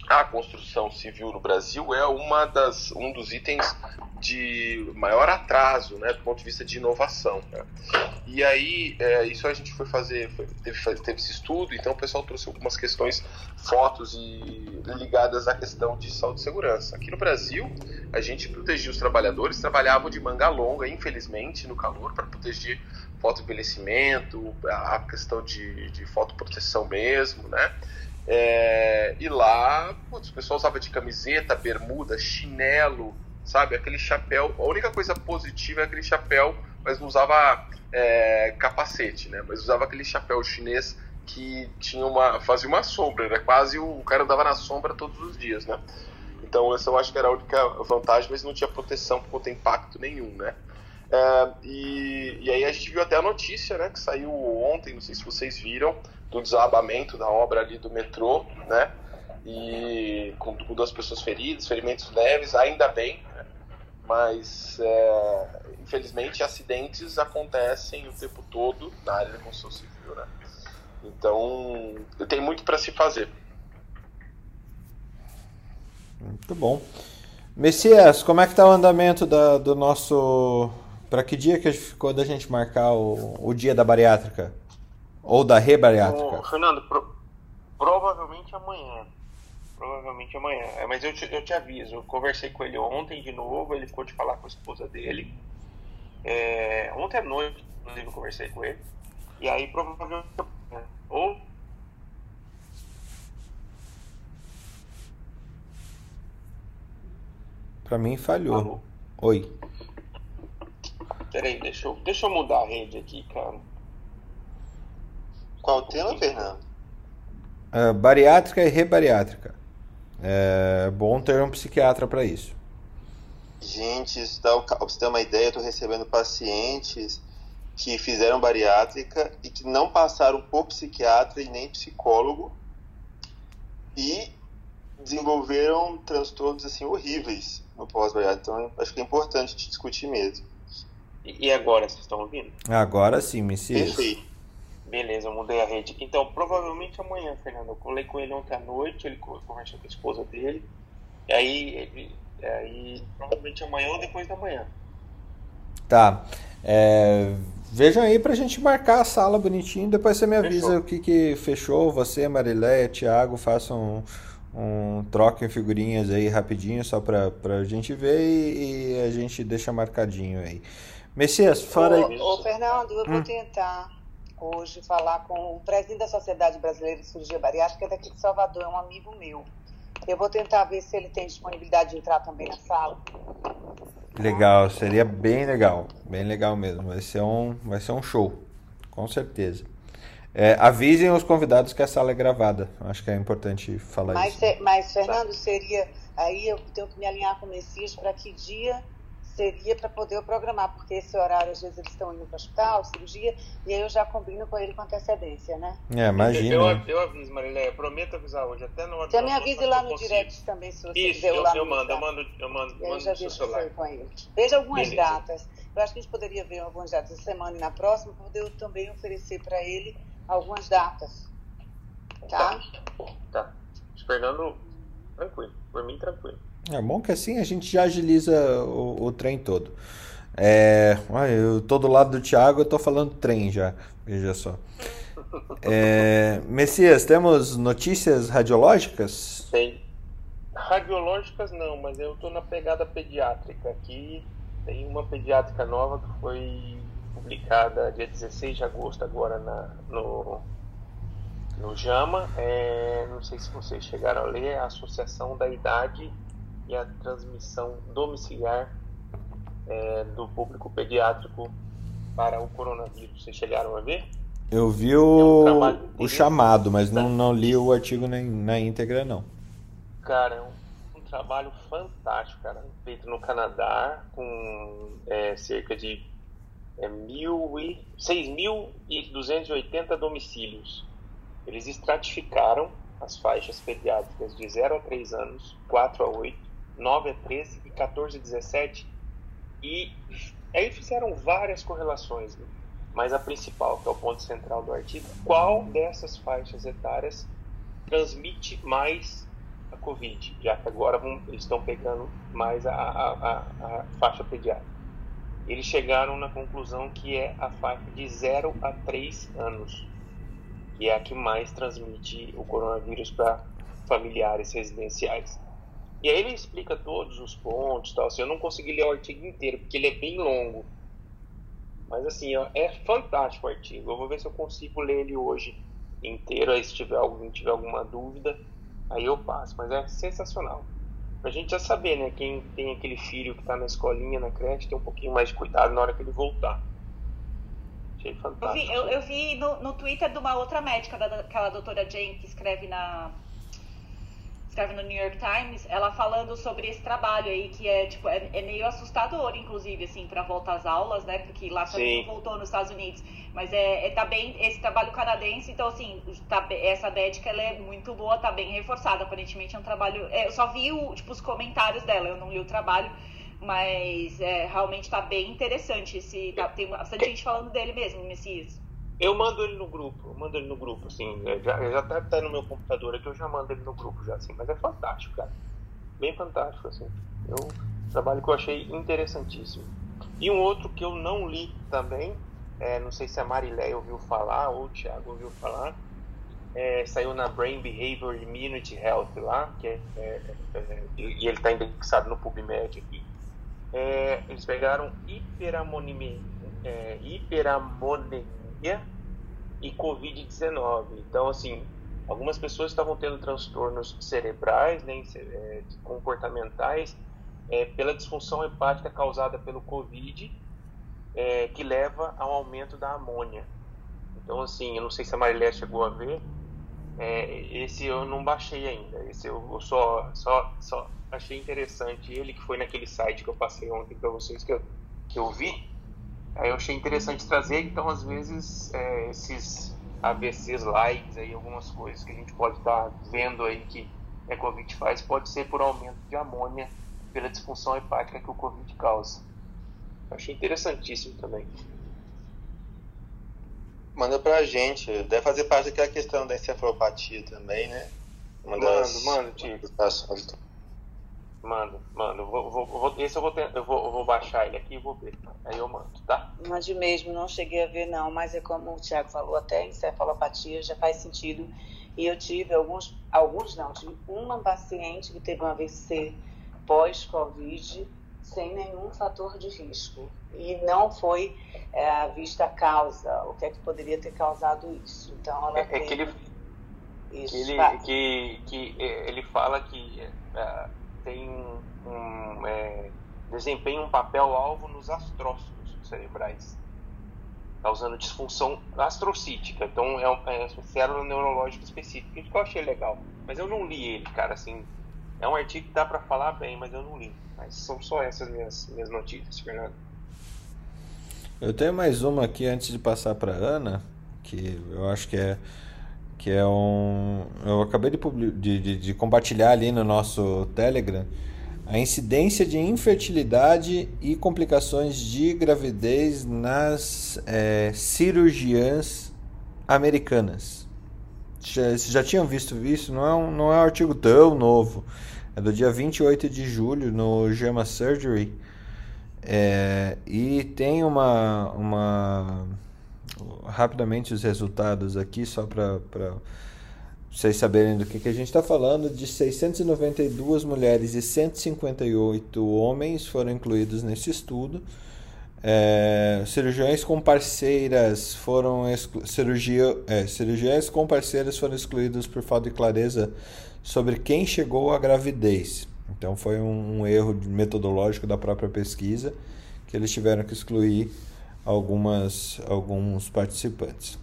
a construção civil no Brasil é uma das, um dos itens de maior atraso, né, do ponto de vista de inovação. Né? E aí, é, isso a gente foi fazer, foi, teve, teve esse estudo, então o pessoal trouxe algumas questões, fotos e ligadas à questão de saúde e segurança. Aqui no Brasil, a gente protegia os trabalhadores, trabalhavam de manga longa, infelizmente, no calor, para proteger fotoenvelhecimento, a questão de, de fotoproteção mesmo, né? É, e lá, putz, o pessoal usava de camiseta, bermuda, chinelo, sabe? Aquele chapéu. A única coisa positiva é aquele chapéu, mas não usava é, capacete, né? Mas usava aquele chapéu chinês que tinha uma, fazia uma sombra, era quase o, o cara andava na sombra todos os dias, né? Então essa eu acho que era a única vantagem, mas não tinha proteção por conta impacto nenhum, né? É, e, e, aí a gente viu até a notícia, né, que saiu ontem, não sei se vocês viram, do desabamento da obra ali do metrô, né? E com, com duas pessoas feridas, ferimentos leves, ainda bem, né? mas é, infelizmente acidentes acontecem o tempo todo na área da construção civil, né? Então tem muito para se fazer. Muito bom. Messias, como é que está o andamento da, do nosso para que dia que ficou da gente marcar o, o dia da bariátrica? Ou da rebariátrica? Fernando, pro, provavelmente amanhã. Provavelmente amanhã. É, mas eu te, eu te aviso, eu conversei com ele ontem de novo, ele ficou de falar com a esposa dele. É, ontem à noite, inclusive, eu conversei com ele. E aí provavelmente ou Pra mim falhou. Alô? Oi. Peraí, deixa eu, deixa eu mudar a rede aqui, cara. Qual o tema, Fernando? Uh, bariátrica e rebariátrica. É bom ter um psiquiatra para isso. Gente, isso dá, pra você ter uma ideia, eu estou recebendo pacientes que fizeram bariátrica e que não passaram por psiquiatra e nem psicólogo e desenvolveram transtornos assim horríveis no pós-bariátrica. Então, acho que é importante discutir mesmo. E agora, vocês estão ouvindo? Agora sim, Messias. Perfeito. Beleza, eu mudei a rede. Então, provavelmente amanhã, Fernando. Eu colei com ele ontem à noite, ele conversou com a esposa dele. E aí, ele, aí provavelmente amanhã ou depois da manhã. Tá. É, vejam aí pra gente marcar a sala bonitinho. Depois você me avisa fechou. o que, que fechou. Você, Marileia, Thiago, façam um, um troca em figurinhas aí rapidinho, só pra, pra gente ver e, e a gente deixa marcadinho aí. Messias, fora aí. Ô, Fernando, eu hum. vou tentar hoje falar com o presidente da Sociedade Brasileira de Cirurgia Bariátrica daqui de Salvador, é um amigo meu. Eu vou tentar ver se ele tem disponibilidade de entrar também na sala. Legal, seria bem legal, bem legal mesmo. Vai ser um, vai ser um show, com certeza. É, avisem os convidados que a sala é gravada. Acho que é importante falar mas, isso. Mas, Fernando, seria. Aí eu tenho que me alinhar com o Messias para que dia seria para poder eu programar, porque esse horário, às vezes, eles estão indo para o hospital, cirurgia, e aí eu já combino com ele com antecedência, né? É, imagina. Eu, eu, eu aviso, Marileia, prometo avisar hoje, até no Você me avise lá no direct também, se você Isso, eu, lá eu, mando, eu mando, eu mando, eu mando já vi celular. com ele. Veja algumas Beleza. datas. Eu acho que a gente poderia ver algumas datas essa semana e na próxima, para poder eu também oferecer para ele algumas datas. Tá? Tá. tá. Fernando, tranquilo. Por mim, tranquilo. É bom que assim a gente já agiliza o, o trem todo. É, eu tô do lado do Thiago, eu tô falando trem já, veja só. É, [laughs] Messias, temos notícias radiológicas? Tem. Radiológicas não, mas eu tô na pegada pediátrica aqui. Tem uma pediátrica nova que foi publicada dia 16 de agosto agora na, no, no JAMA. É, não sei se vocês chegaram a ler, é a Associação da Idade e a transmissão domiciliar é, do público pediátrico para o coronavírus. Vocês chegaram a ver? Eu vi o, é um o chamado, mas não, não li o artigo na, na íntegra, não. Cara, é um, um trabalho fantástico, cara. Feito no Canadá, com é, cerca de é, mil e, 6.280 domicílios. Eles estratificaram as faixas pediátricas de 0 a 3 anos, 4 a 8, 9 a 13 e 14 a 17. E aí fizeram várias correlações, né? mas a principal, que é o ponto central do artigo, qual dessas faixas etárias transmite mais a Covid, já que agora vão, eles estão pegando mais a, a, a, a faixa pediátrica. Eles chegaram na conclusão que é a faixa de 0 a 3 anos, que é a que mais transmite o coronavírus para familiares residenciais. E aí ele explica todos os pontos, tal. Assim, eu não consegui ler o artigo inteiro porque ele é bem longo. Mas assim, é fantástico o artigo. Eu vou ver se eu consigo ler ele hoje inteiro. Aí se tiver algum tiver alguma dúvida, aí eu passo. Mas é sensacional. Pra gente já saber, né? Quem tem aquele filho que tá na escolinha, na creche, tem um pouquinho mais de cuidado na hora que ele voltar. Achei fantástico. Eu vi, eu, eu vi no, no Twitter de uma outra médica, daquela doutora Jane, que escreve na escreve no New York Times, ela falando sobre esse trabalho aí, que é, tipo, é, é meio assustador, inclusive, assim, para voltar às aulas, né? Porque lá também voltou nos Estados Unidos. Mas é, é tá bem esse trabalho canadense, então assim, tá, essa médica ela é muito boa, tá bem reforçada. Aparentemente é um trabalho. É, eu só vi o, tipo, os comentários dela, eu não li o trabalho, mas é, realmente tá bem interessante. Esse, tá, tem bastante gente falando dele mesmo, Messias. Eu mando ele no grupo, eu mando ele no grupo, assim, é, já, já tá, tá no meu computador aqui, eu já mando ele no grupo já, assim, mas é fantástico, cara. Bem fantástico, assim. Eu, um trabalho que eu achei interessantíssimo. E um outro que eu não li também, é, não sei se a Marilé ouviu falar, ou o Thiago ouviu falar, é, saiu na Brain Behavior Immunity Health lá, que é, é, é e ele está indexado no PubMed aqui. É, eles pegaram hiperamonemia, e Covid-19. Então, assim, algumas pessoas estavam tendo transtornos cerebrais, né, é, comportamentais, é, pela disfunção hepática causada pelo Covid, é, que leva ao aumento da amônia. Então, assim, eu não sei se a Marilé chegou a ver, é, esse eu não baixei ainda. Esse eu só, só, só achei interessante. Ele que foi naquele site que eu passei ontem para vocês que eu, que eu vi. Aí eu achei interessante trazer, então às vezes é, esses ABCs likes aí, algumas coisas que a gente pode estar tá vendo aí que a Covid faz, pode ser por aumento de amônia pela disfunção hepática que o Covid causa. Eu achei interessantíssimo também. Manda pra gente, deve fazer parte daquela questão da encefalopatia também, né? Uma manda, manda, Tico. Mando, mando. Vou, vou, vou, esse eu vou, ter, eu, vou, eu vou baixar ele aqui e vou ver. Aí eu mando, tá? Mande mesmo, não cheguei a ver não, mas é como o Tiago falou, até encefalopatia já faz sentido. E eu tive alguns, alguns não, tive uma paciente que teve um AVC pós-Covid sem nenhum fator de risco. E não foi é, vista a causa, o que é que poderia ter causado isso. Então ela é, é que ele, isso, que, ele, que, que é, ele fala que é, tem um, é, desempenha um papel alvo nos astrócitos cerebrais. causando disfunção astrocítica. Então é um, é um célula neurológica específica, que eu achei legal. Mas eu não li ele, cara, assim. É um artigo que dá para falar bem, mas eu não li. Mas são só essas minhas, minhas notícias, Fernando. Eu tenho mais uma aqui antes de passar para Ana, que eu acho que é que é um eu acabei de, de, de, de compartilhar ali no nosso Telegram a incidência de infertilidade e complicações de gravidez nas é, cirurgiãs americanas. Vocês já tinham visto isso? Não é, um, não é um artigo tão novo. É do dia 28 de julho no JAMA Surgery. É, e tem uma, uma. Rapidamente os resultados aqui, só para vocês saberem do que, que a gente está falando, de 692 mulheres e 158 homens foram incluídos nesse estudo. É, cirurgiões com parceiras foram cirurgia, é, cirurgiões com parceiras foram excluídos por falta de clareza sobre quem chegou à gravidez. Então foi um, um erro metodológico da própria pesquisa que eles tiveram que excluir algumas alguns participantes.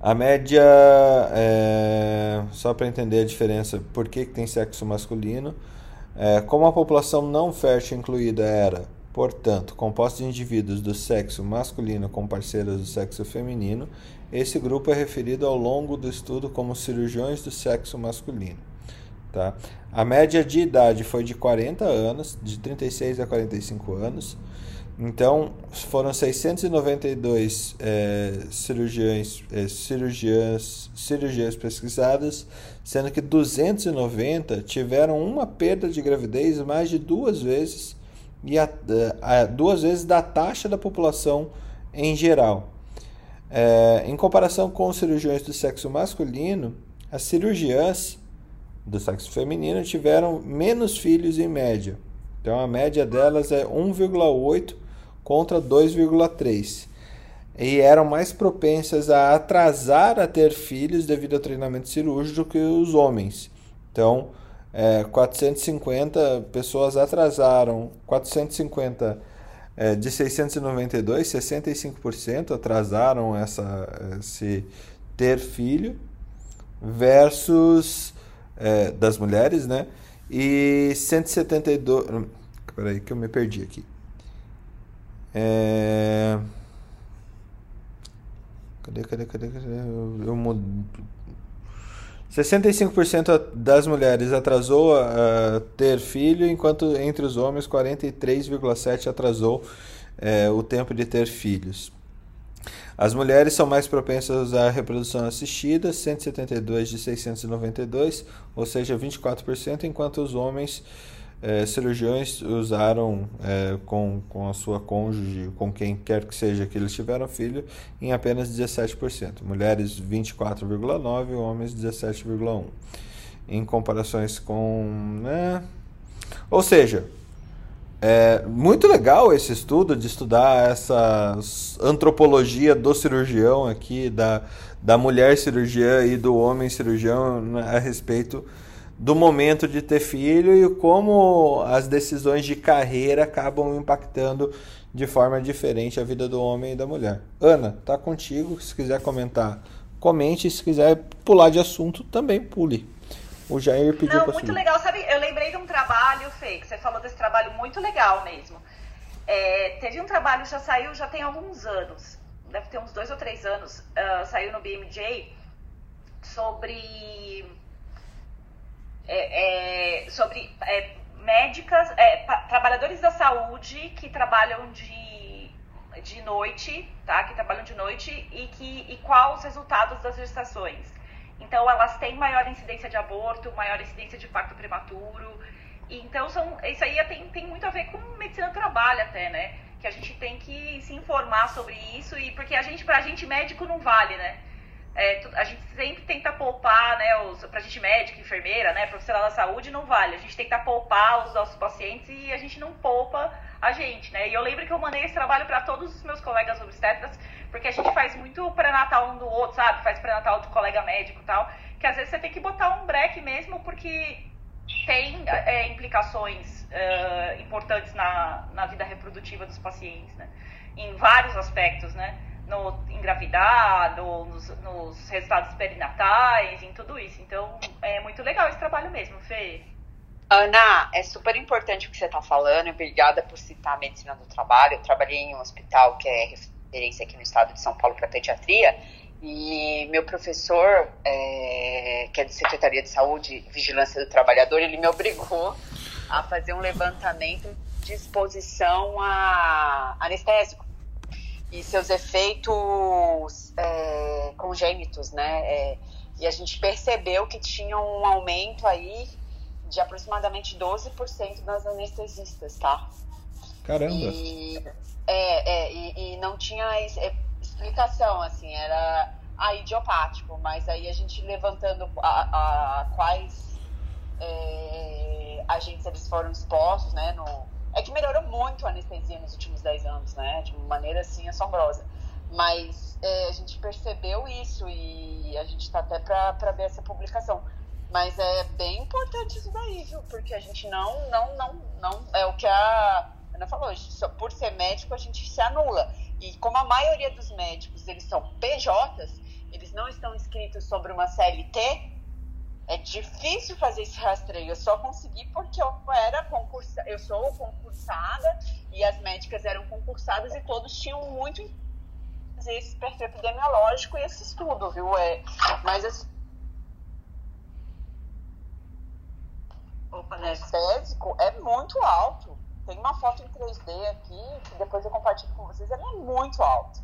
A média, é, só para entender a diferença, por que, que tem sexo masculino, é, como a população não fértil incluída era, portanto, composta de indivíduos do sexo masculino com parceiras do sexo feminino, esse grupo é referido ao longo do estudo como cirurgiões do sexo masculino. Tá? A média de idade foi de 40 anos, de 36 a 45 anos. Então, foram 692 é, cirurgiões, é, cirurgias, cirurgias pesquisadas, sendo que 290 tiveram uma perda de gravidez mais de duas vezes e a, a, duas vezes da taxa da população em geral. É, em comparação com os cirurgiões do sexo masculino, as cirurgiãs do sexo feminino tiveram menos filhos em média. Então a média delas é 1,8 contra 2,3 e eram mais propensas a atrasar a ter filhos devido ao treinamento cirúrgico do que os homens. Então, é, 450 pessoas atrasaram, 450 é, de 692, 65% atrasaram essa, esse ter filho, versus é, das mulheres, né? E 172. Peraí, que eu me perdi aqui. É... Cadê, cadê, cadê, cadê? Eu, eu mudo. 65% das mulheres atrasou a ter filho, enquanto entre os homens 43,7% atrasou é, o tempo de ter filhos. As mulheres são mais propensas à reprodução assistida, 172 de 692, ou seja, 24%, enquanto os homens é, cirurgiões usaram é, com, com a sua cônjuge, com quem quer que seja que eles tiveram filho, em apenas 17%. Mulheres 24,9%, homens 17,1%. Em comparações com. Né? Ou seja, é muito legal esse estudo de estudar essa antropologia do cirurgião aqui, da, da mulher cirurgiã e do homem cirurgião né, a respeito do momento de ter filho e como as decisões de carreira acabam impactando de forma diferente a vida do homem e da mulher. Ana, tá contigo. Se quiser comentar, comente. Se quiser pular de assunto, também pule. O Jair pediu Não, muito subir. legal. Sabe, eu lembrei de um trabalho, Fê, que você falou desse trabalho muito legal mesmo. É, teve um trabalho, já saiu, já tem alguns anos, deve ter uns dois ou três anos, uh, saiu no BMJ, sobre é, é, sobre é, médicas, é, trabalhadores da saúde que trabalham de, de noite, tá? Que trabalham de noite e que e quais os resultados das gestações. Então elas têm maior incidência de aborto, maior incidência de parto prematuro. Então são, isso aí tem, tem muito a ver com medicina do trabalho até, né? Que a gente tem que se informar sobre isso e porque a gente, pra gente médico não vale, né? É, a gente sempre tenta poupar, né, os, pra gente médica, enfermeira, né, profissional da saúde, não vale. A gente tenta poupar os nossos pacientes e a gente não poupa a gente, né. E eu lembro que eu mandei esse trabalho para todos os meus colegas obstetras, porque a gente faz muito pré-natal um do outro, sabe? Faz pré-natal do colega médico e tal, que às vezes você tem que botar um break mesmo, porque tem é, implicações importantes na, na vida reprodutiva dos pacientes, né? Em vários aspectos, né? No engravidar, no, nos, nos resultados perinatais, em tudo isso. Então, é muito legal esse trabalho mesmo, Fê. Ana, é super importante o que você está falando. Obrigada por citar a medicina do trabalho. Eu trabalhei em um hospital que é referência aqui no estado de São Paulo para pediatria. E meu professor, é, que é de Secretaria de Saúde e Vigilância do Trabalhador, ele me obrigou a fazer um levantamento de exposição a anestésico e seus efeitos é, congênitos, né? É, e a gente percebeu que tinha um aumento aí de aproximadamente 12% das anestesistas, tá? Caramba! E, é, é, e, e não tinha é, explicação, assim, era ah, idiopático, mas aí a gente levantando a, a quais é, agentes eles foram expostos, né, no, é que melhorou muito a anestesia nos últimos 10 anos, né, de uma maneira, assim, assombrosa, mas é, a gente percebeu isso e a gente está até para ver essa publicação. Mas é bem importante isso daí, viu? Porque a gente não, não, não, não. É o que a Ana falou, por ser médico a gente se anula. E como a maioria dos médicos eles são PJs, eles não estão inscritos sobre uma CLT, é difícil fazer esse rastreio. Eu só consegui porque eu era concursa, eu sou concursada e as médicas eram concursadas e todos tinham muito esse perfil epidemiológico e esse estudo, viu? É, mas assim, Opa, anestésico é muito alto. Tem uma foto em 3D aqui, que depois eu compartilho com vocês, ele é muito alto.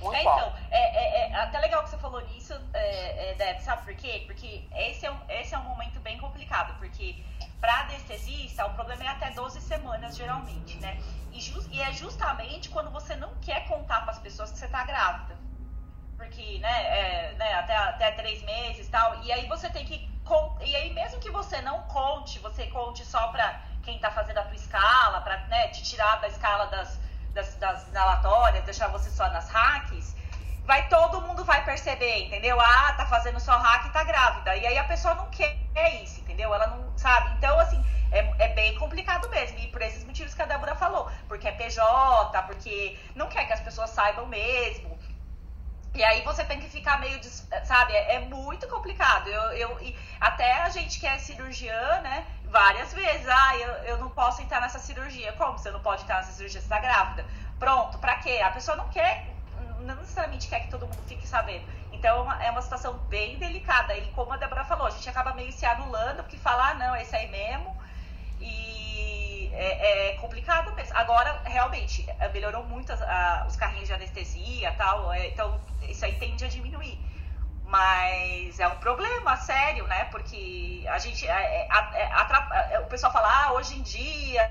Muito é, então, é, é, é, até legal que você falou nisso, é, é, Deb, sabe por quê? Porque esse é, um, esse é um momento bem complicado, porque para anestesista o problema é até 12 semanas, geralmente, né? E, just, e é justamente quando você não quer contar para as pessoas que você está grávida. Porque, né, é, né até, até três meses e tal, e aí você tem que e aí mesmo que você não conte, você conte só para quem está fazendo a tua escala, para né, te tirar da escala das, das, das inalatórias, deixar você só nas hacks, vai todo mundo vai perceber, entendeu? Ah, tá fazendo só hack e tá grávida. E aí a pessoa não quer isso, entendeu? Ela não sabe. Então, assim, é, é bem complicado mesmo. E por esses motivos que a Débora falou. Porque é PJ, porque não quer que as pessoas saibam mesmo. E aí você tem que ficar meio, sabe, é, é muito complicado. Eu, eu, até a gente que é cirurgiã, né, várias vezes, ah, eu, eu não posso entrar nessa cirurgia. Como você não pode entrar nessa cirurgia? Você está grávida. Pronto, pra quê? A pessoa não quer, não necessariamente quer que todo mundo fique sabendo. Então é uma, é situação bem delicada. E como a Débora falou, a gente acaba meio se anulando, porque falar, ah, não, é isso aí mesmo. E é, é, complicado mesmo. Agora, realmente, melhorou muito as, a, os carrinhos de anestesia tal. É, então, isso aí tende a diminuir. Mas é um problema sério, né? Porque a gente. É, é, é, o pessoal fala, ah, hoje em dia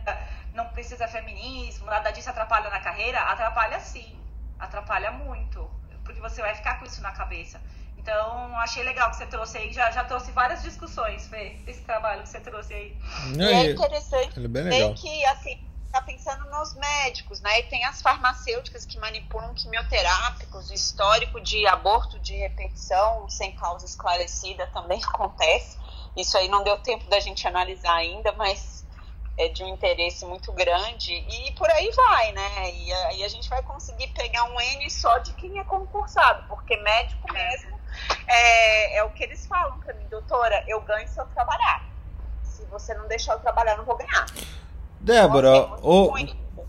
não precisa feminismo, nada disso atrapalha na carreira. Atrapalha sim, atrapalha muito. Porque você vai ficar com isso na cabeça. Então, achei legal que você trouxe aí. Já, já trouxe várias discussões, Fê, desse trabalho que você trouxe aí. E é interessante é bem legal. que, assim, está pensando nos médicos, né? E tem as farmacêuticas que manipulam quimioterápicos, o histórico de aborto de repetição sem causa esclarecida também [laughs] acontece. Isso aí não deu tempo da gente analisar ainda, mas é de um interesse muito grande e por aí vai, né? E aí a gente vai conseguir pegar um N só de quem é concursado, porque médico mesmo é, é o que eles falam para mim, doutora, eu ganho se eu trabalhar. Se você não deixar eu trabalhar, eu não vou ganhar. Débora, o,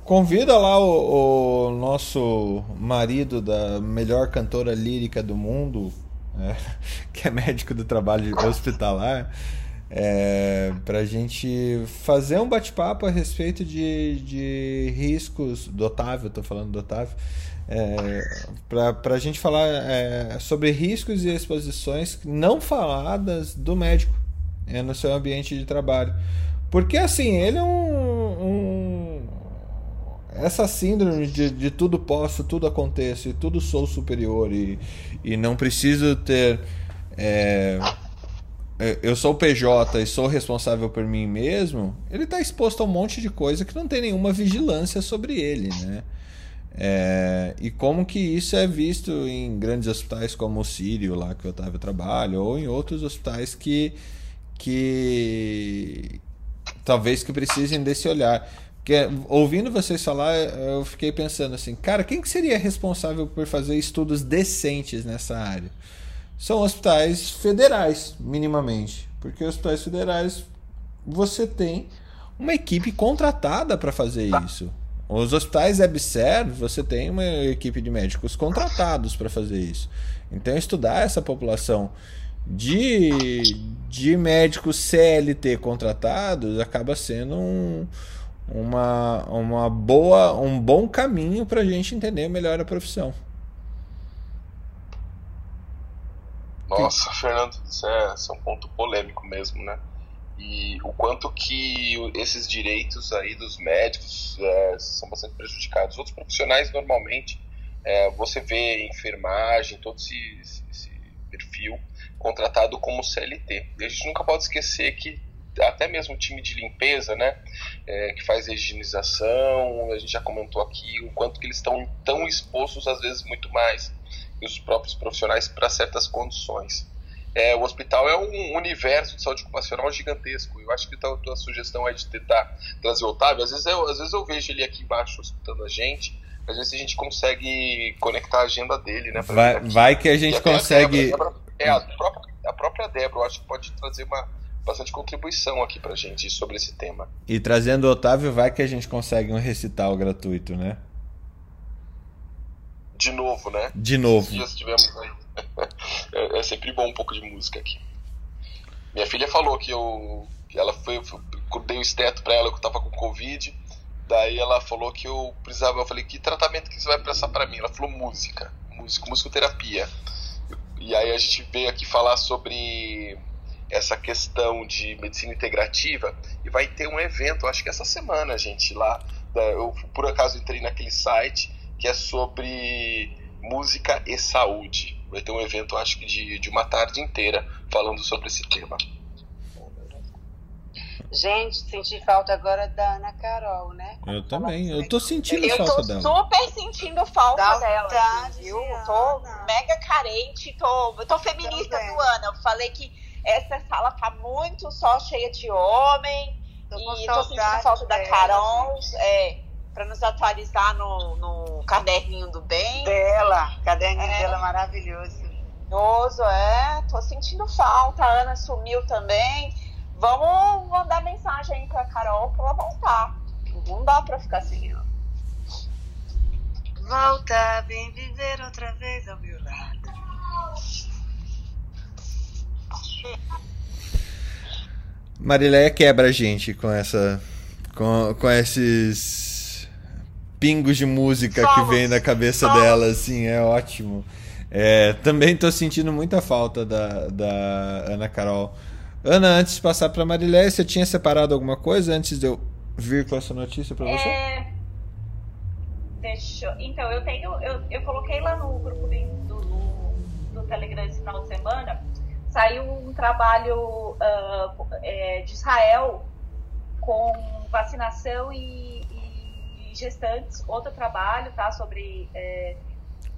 convida lá o, o, nosso marido da melhor cantora lírica do mundo, é, [laughs] que é médico do trabalho hospitalar, é, para a gente fazer um bate-papo a respeito de, de riscos do Otávio, estou falando do Otávio, é, para a gente falar é, sobre riscos e exposições não faladas do médico é, no seu ambiente de trabalho. Porque assim, ele é um. um essa síndrome de, de tudo posso, tudo acontece, tudo sou superior e, e não preciso ter. É, é eu sou PJ e sou responsável por mim mesmo, ele está exposto a um monte de coisa que não tem nenhuma vigilância sobre ele, né? É, e como que isso é visto em grandes hospitais como o Sírio, lá que o Otávio trabalha, ou em outros hospitais que, que, talvez que precisem desse olhar. Porque, ouvindo vocês falar, eu fiquei pensando assim, cara, quem que seria responsável por fazer estudos decentes nessa área? São hospitais federais, minimamente. Porque hospitais federais você tem uma equipe contratada para fazer isso. Os hospitais EBSER, você tem uma equipe de médicos contratados para fazer isso. Então, estudar essa população de, de médicos CLT contratados acaba sendo um, uma, uma boa, um bom caminho para a gente entender melhor a profissão. Nossa, Fernando, isso é, isso é um ponto polêmico mesmo, né? E o quanto que esses direitos aí dos médicos é, são bastante prejudicados. Outros profissionais, normalmente, é, você vê enfermagem, todo esse, esse, perfil contratado como CLT. E a gente nunca pode esquecer que até mesmo o time de limpeza, né, é, que faz a higienização, a gente já comentou aqui o quanto que eles estão tão expostos, às vezes muito mais, que os próprios profissionais para certas condições. É, o hospital é um universo de saúde ocupacional gigantesco. Eu acho que a tua sugestão é de tentar trazer o Otávio. Às vezes, eu, às vezes eu vejo ele aqui embaixo escutando a gente. Às vezes a gente consegue conectar a agenda dele, né? Vai, vai que a gente consegue. A Débora, é, a própria, a própria Débora, eu acho que pode trazer uma, bastante contribuição aqui pra gente sobre esse tema. E trazendo o Otávio, vai que a gente consegue um recital gratuito, né? De novo, né? De novo. Tivemos aí. [laughs] é, é, sempre bom um pouco de música aqui. Minha filha falou que eu. Que ela foi. Eu dei o esteto pra ela que eu tava com Covid. Daí ela falou que eu precisava. Eu falei, que tratamento que você vai passar para mim? Ela falou música, música, musicoterapia. E aí a gente veio aqui falar sobre essa questão de medicina integrativa e vai ter um evento, acho que essa semana, gente, lá. Eu por acaso entrei naquele site que é sobre música e saúde. Vai ter um evento, acho que de, de uma tarde inteira, falando sobre esse tema. Gente, senti falta agora da Ana Carol, né? Eu também. Eu tô sentindo eu falta tô dela. super sentindo falta Dá dela. vontade, viu? Tô mega carente, tô, eu tô feminista Também. do ano. Eu falei que essa sala tá muito só cheia de homem. Tô com e tô sentindo falta da dela, Carol. É, pra nos atualizar no, no caderninho do bem. Dela, caderninho É. dela maravilhoso. Maravilhoso, é. Tô sentindo falta. A Ana sumiu também. Vamos mandar mensagem aí pra Carol pra ela voltar. Não dá pra ficar sem ela. Volta, vem viver outra vez ao meu lado. Marileia quebra a gente com essa. com, com esses pingos de música que Solos. vem na cabeça Solos. dela, assim, é ótimo. É, também tô sentindo muita falta da, da Ana Carol. Ana, antes de passar pra Marileia, você tinha separado alguma coisa antes de eu vir com essa notícia pra você? É... Deixa eu... Então, eu tenho. Eu, eu coloquei lá no grupo do, do, do Telegram esse final de semana. Saiu um trabalho ah, é, de Israel com vacinação e, e gestantes. Outro trabalho, tá? Sobre. É,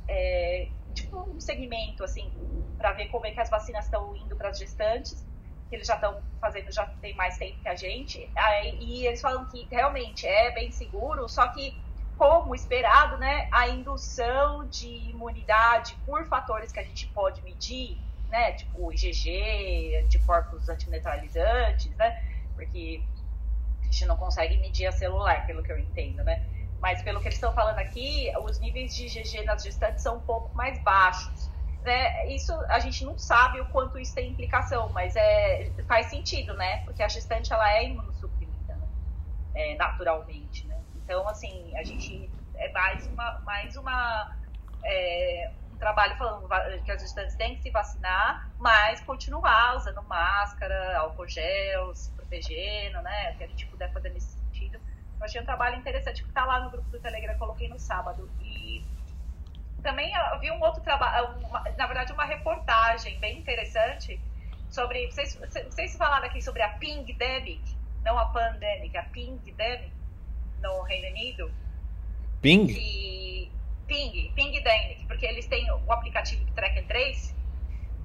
é, tipo um segmento, assim, para ver como é que as vacinas estão indo para as gestantes que eles já estão fazendo já tem mais tempo que a gente. E eles falam que realmente é bem seguro, só que, como esperado, né, a indução de imunidade por fatores que a gente pode medir, né, tipo IgG, anticorpos antineutralizantes, né, porque a gente não consegue medir a celular, pelo que eu entendo, né. Mas pelo que eles estão falando aqui, os níveis de IgG nas gestantes são um pouco mais baixos né, isso a gente não sabe o quanto isso tem implicação, mas é, faz sentido, né? Porque a gestante ela é imunossuprimida, né? É, naturalmente, né? Então, assim, a gente é mais uma, mais uma é, um trabalho falando que as gestantes têm que se vacinar, mas continuar usando máscara, álcool gel, se protegendo, né? O que a gente puder fazer nesse sentido. Eu achei um trabalho interessante que está lá no grupo do Telegram, coloquei no sábado. Também eu vi um outro trabalho, na verdade, uma reportagem bem interessante sobre. Vocês, vocês falaram aqui sobre a Pingdemic, não a Pandemic, a Pingdemic no Reino Unido. Ping? E, Ping, Pingdemic, porque eles têm o aplicativo Track and Trace,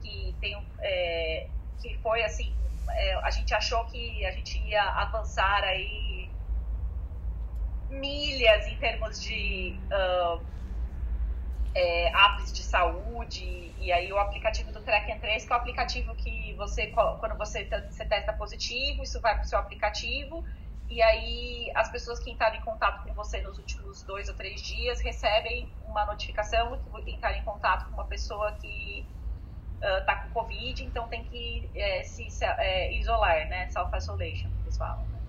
que, tem, é, que foi assim é, a gente achou que a gente ia avançar aí milhas em termos de uh, é, apps de saúde, e aí o aplicativo do Track and Trace, que é o aplicativo que você, quando você, você testa positivo, isso vai para o seu aplicativo, e aí as pessoas que entraram em contato com você nos últimos dois ou três dias recebem uma notificação que entrar em contato com uma pessoa que está uh, com Covid, então tem que é, se é, isolar, né? Self-isolation, que eles falam. Né?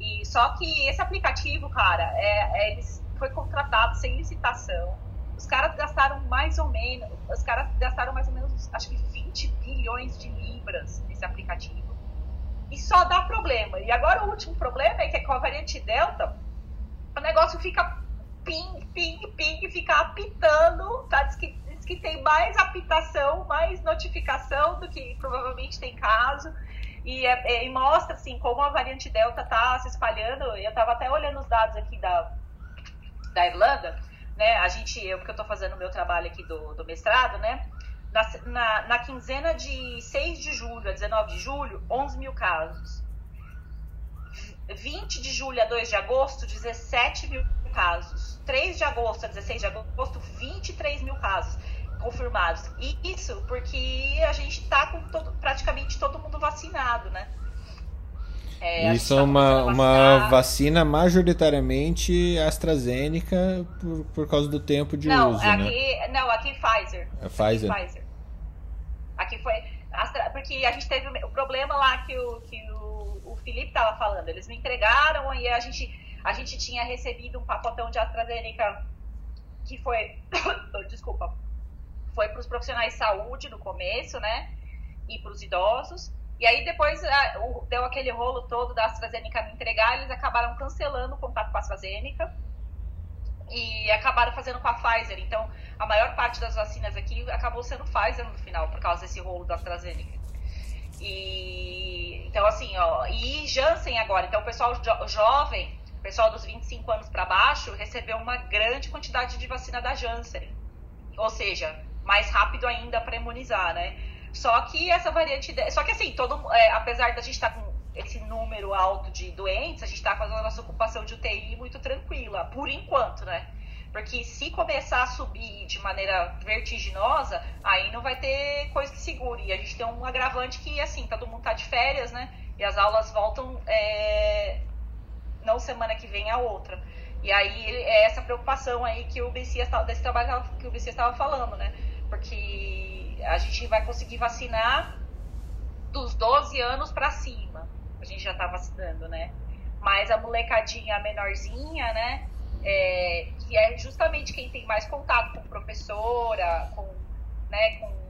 E só que esse aplicativo, cara, é, é, ele foi contratado sem licitação. Os caras gastaram mais ou menos, os caras gastaram mais ou menos, acho que 20 bilhões de libras nesse aplicativo e só dá problema. E agora o último problema é que com a variante Delta, o negócio fica ping, ping, ping, fica apitando, tá? Diz que, diz que tem mais apitação, mais notificação do que provavelmente tem caso. E, é, é, e mostra, assim, como a variante Delta tá se espalhando. Eu tava até olhando os dados aqui da, da Irlanda, né? A gente, eu, porque eu tô fazendo o meu trabalho aqui do, do mestrado, né? Na, na, na, quinzena de 6 de julho a 19 de julho, 11 mil casos. 20 de julho a 2 de agosto, 17 mil casos. 3 de agosto a 16 de agosto, 23 mil casos confirmados. E isso porque a gente está com todo, praticamente todo mundo vacinado, né? É, Isso é tá uma, uma vacina majoritariamente AstraZeneca por, por causa do tempo de não, uso, aqui, né? Não, aqui Pfizer. É Pfizer. Aqui, Pfizer. aqui foi... Astra, porque a gente teve o problema lá que o, que o, o Felipe estava falando. Eles me entregaram e a gente, a gente tinha recebido um pacotão de AstraZeneca que foi... [coughs] desculpa. Foi para os profissionais de saúde no começo, né? E para os idosos. E aí depois a, o, deu aquele rolo todo da AstraZeneca me entregar, eles acabaram cancelando o contato com a AstraZeneca e acabaram fazendo com a Pfizer. Então, a maior parte das vacinas aqui acabou sendo Pfizer no final, por causa desse rolo da AstraZeneca. E então assim, ó, e Janssen agora, então o pessoal jo jovem, o pessoal dos 25 anos para baixo, recebeu uma grande quantidade de vacina da Janssen. Ou seja, mais rápido ainda para imunizar, né? Só que essa variante. De... Só que assim, todo, é, apesar da gente estar tá com esse número alto de doentes, a gente está fazendo a nossa ocupação de UTI muito tranquila, por enquanto, né? Porque se começar a subir de maneira vertiginosa, aí não vai ter coisa que segure. E a gente tem um agravante que, assim, todo mundo tá de férias, né? E as aulas voltam é... não semana que vem a outra. E aí é essa preocupação aí que o BC desse trabalho que o BC estava falando, né? Porque a gente vai conseguir vacinar dos 12 anos para cima. A gente já está vacinando, né? Mas a molecadinha menorzinha, né? É, que é justamente quem tem mais contato com professora, com, né, com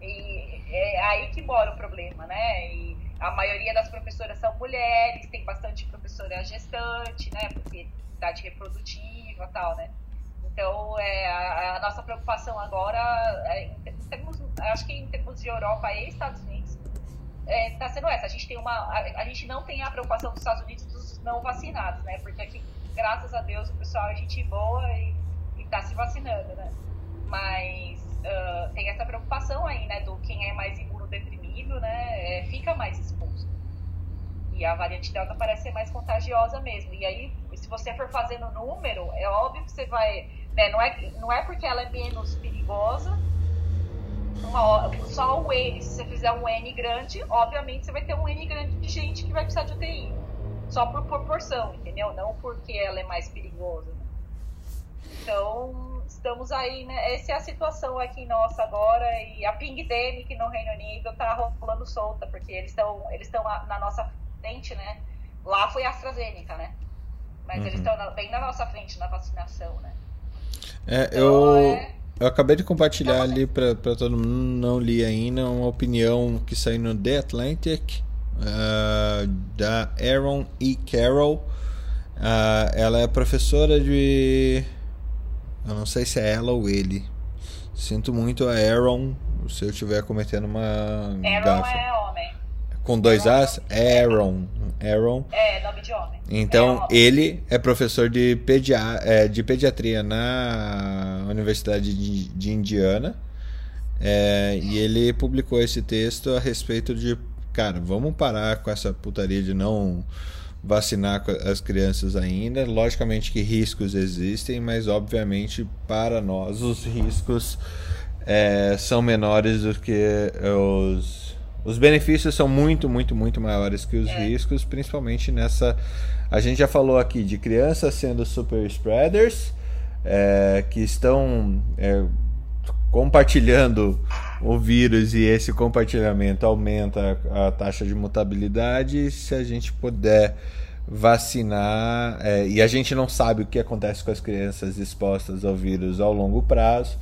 e é aí que mora o problema, né? E a maioria das professoras são mulheres, tem bastante professora gestante, né? Porque idade reprodutiva, tal, né? Então, é, a, a, nossa preocupação agora, é, em termos, acho que em termos de Europa e Estados Unidos, está é, tá sendo essa. A gente, tem uma, a, a, gente não tem a preocupação dos Estados Unidos dos não vacinados, né? Porque aqui, graças a Deus, o pessoal é gente boa e está se vacinando, né? Mas uh, tem essa preocupação aí, né? Do quem é mais imunodeprimido, né? É, fica mais exposto. E a variante Delta parece ser mais contagiosa mesmo. E aí, se você for fazendo número, é óbvio que você vai né? Não, é, não é porque ela é menos perigosa, uma, só o N, se você fizer um N grande, obviamente você vai ter um N grande de gente que vai precisar de UTI. Só por proporção, entendeu? Não porque ela é mais perigosa. Então, estamos aí, né? Essa é a situação aqui nossa agora. E a Pingdemic no Reino Unido tá rolando solta, porque eles estão eles na nossa frente, né? Lá foi a AstraZeneca, né? Mas uhum. eles estão bem na nossa frente na vacinação, né? É, então, eu, é... eu acabei de compartilhar então, ali para todo mundo, não li ainda, uma opinião que saiu no The Atlantic, uh, da Aaron E. Carroll. Uh, ela é professora de. Eu não sei se é ela ou ele. Sinto muito a Aaron se eu estiver cometendo uma. Aaron gafa. é homem. Com dois As? Aaron. Aaron. É, nome de homem. Então, é ele é professor de, pedia é, de pediatria na Universidade de, de Indiana. É, e ele publicou esse texto a respeito de cara, vamos parar com essa putaria de não vacinar as crianças ainda. Logicamente que riscos existem, mas obviamente para nós os riscos é, são menores do que os os benefícios são muito, muito, muito maiores que os é. riscos, principalmente nessa. A gente já falou aqui de crianças sendo super spreaders, é, que estão é, compartilhando o vírus e esse compartilhamento aumenta a, a taxa de mutabilidade. Se a gente puder vacinar, é, e a gente não sabe o que acontece com as crianças expostas ao vírus ao longo prazo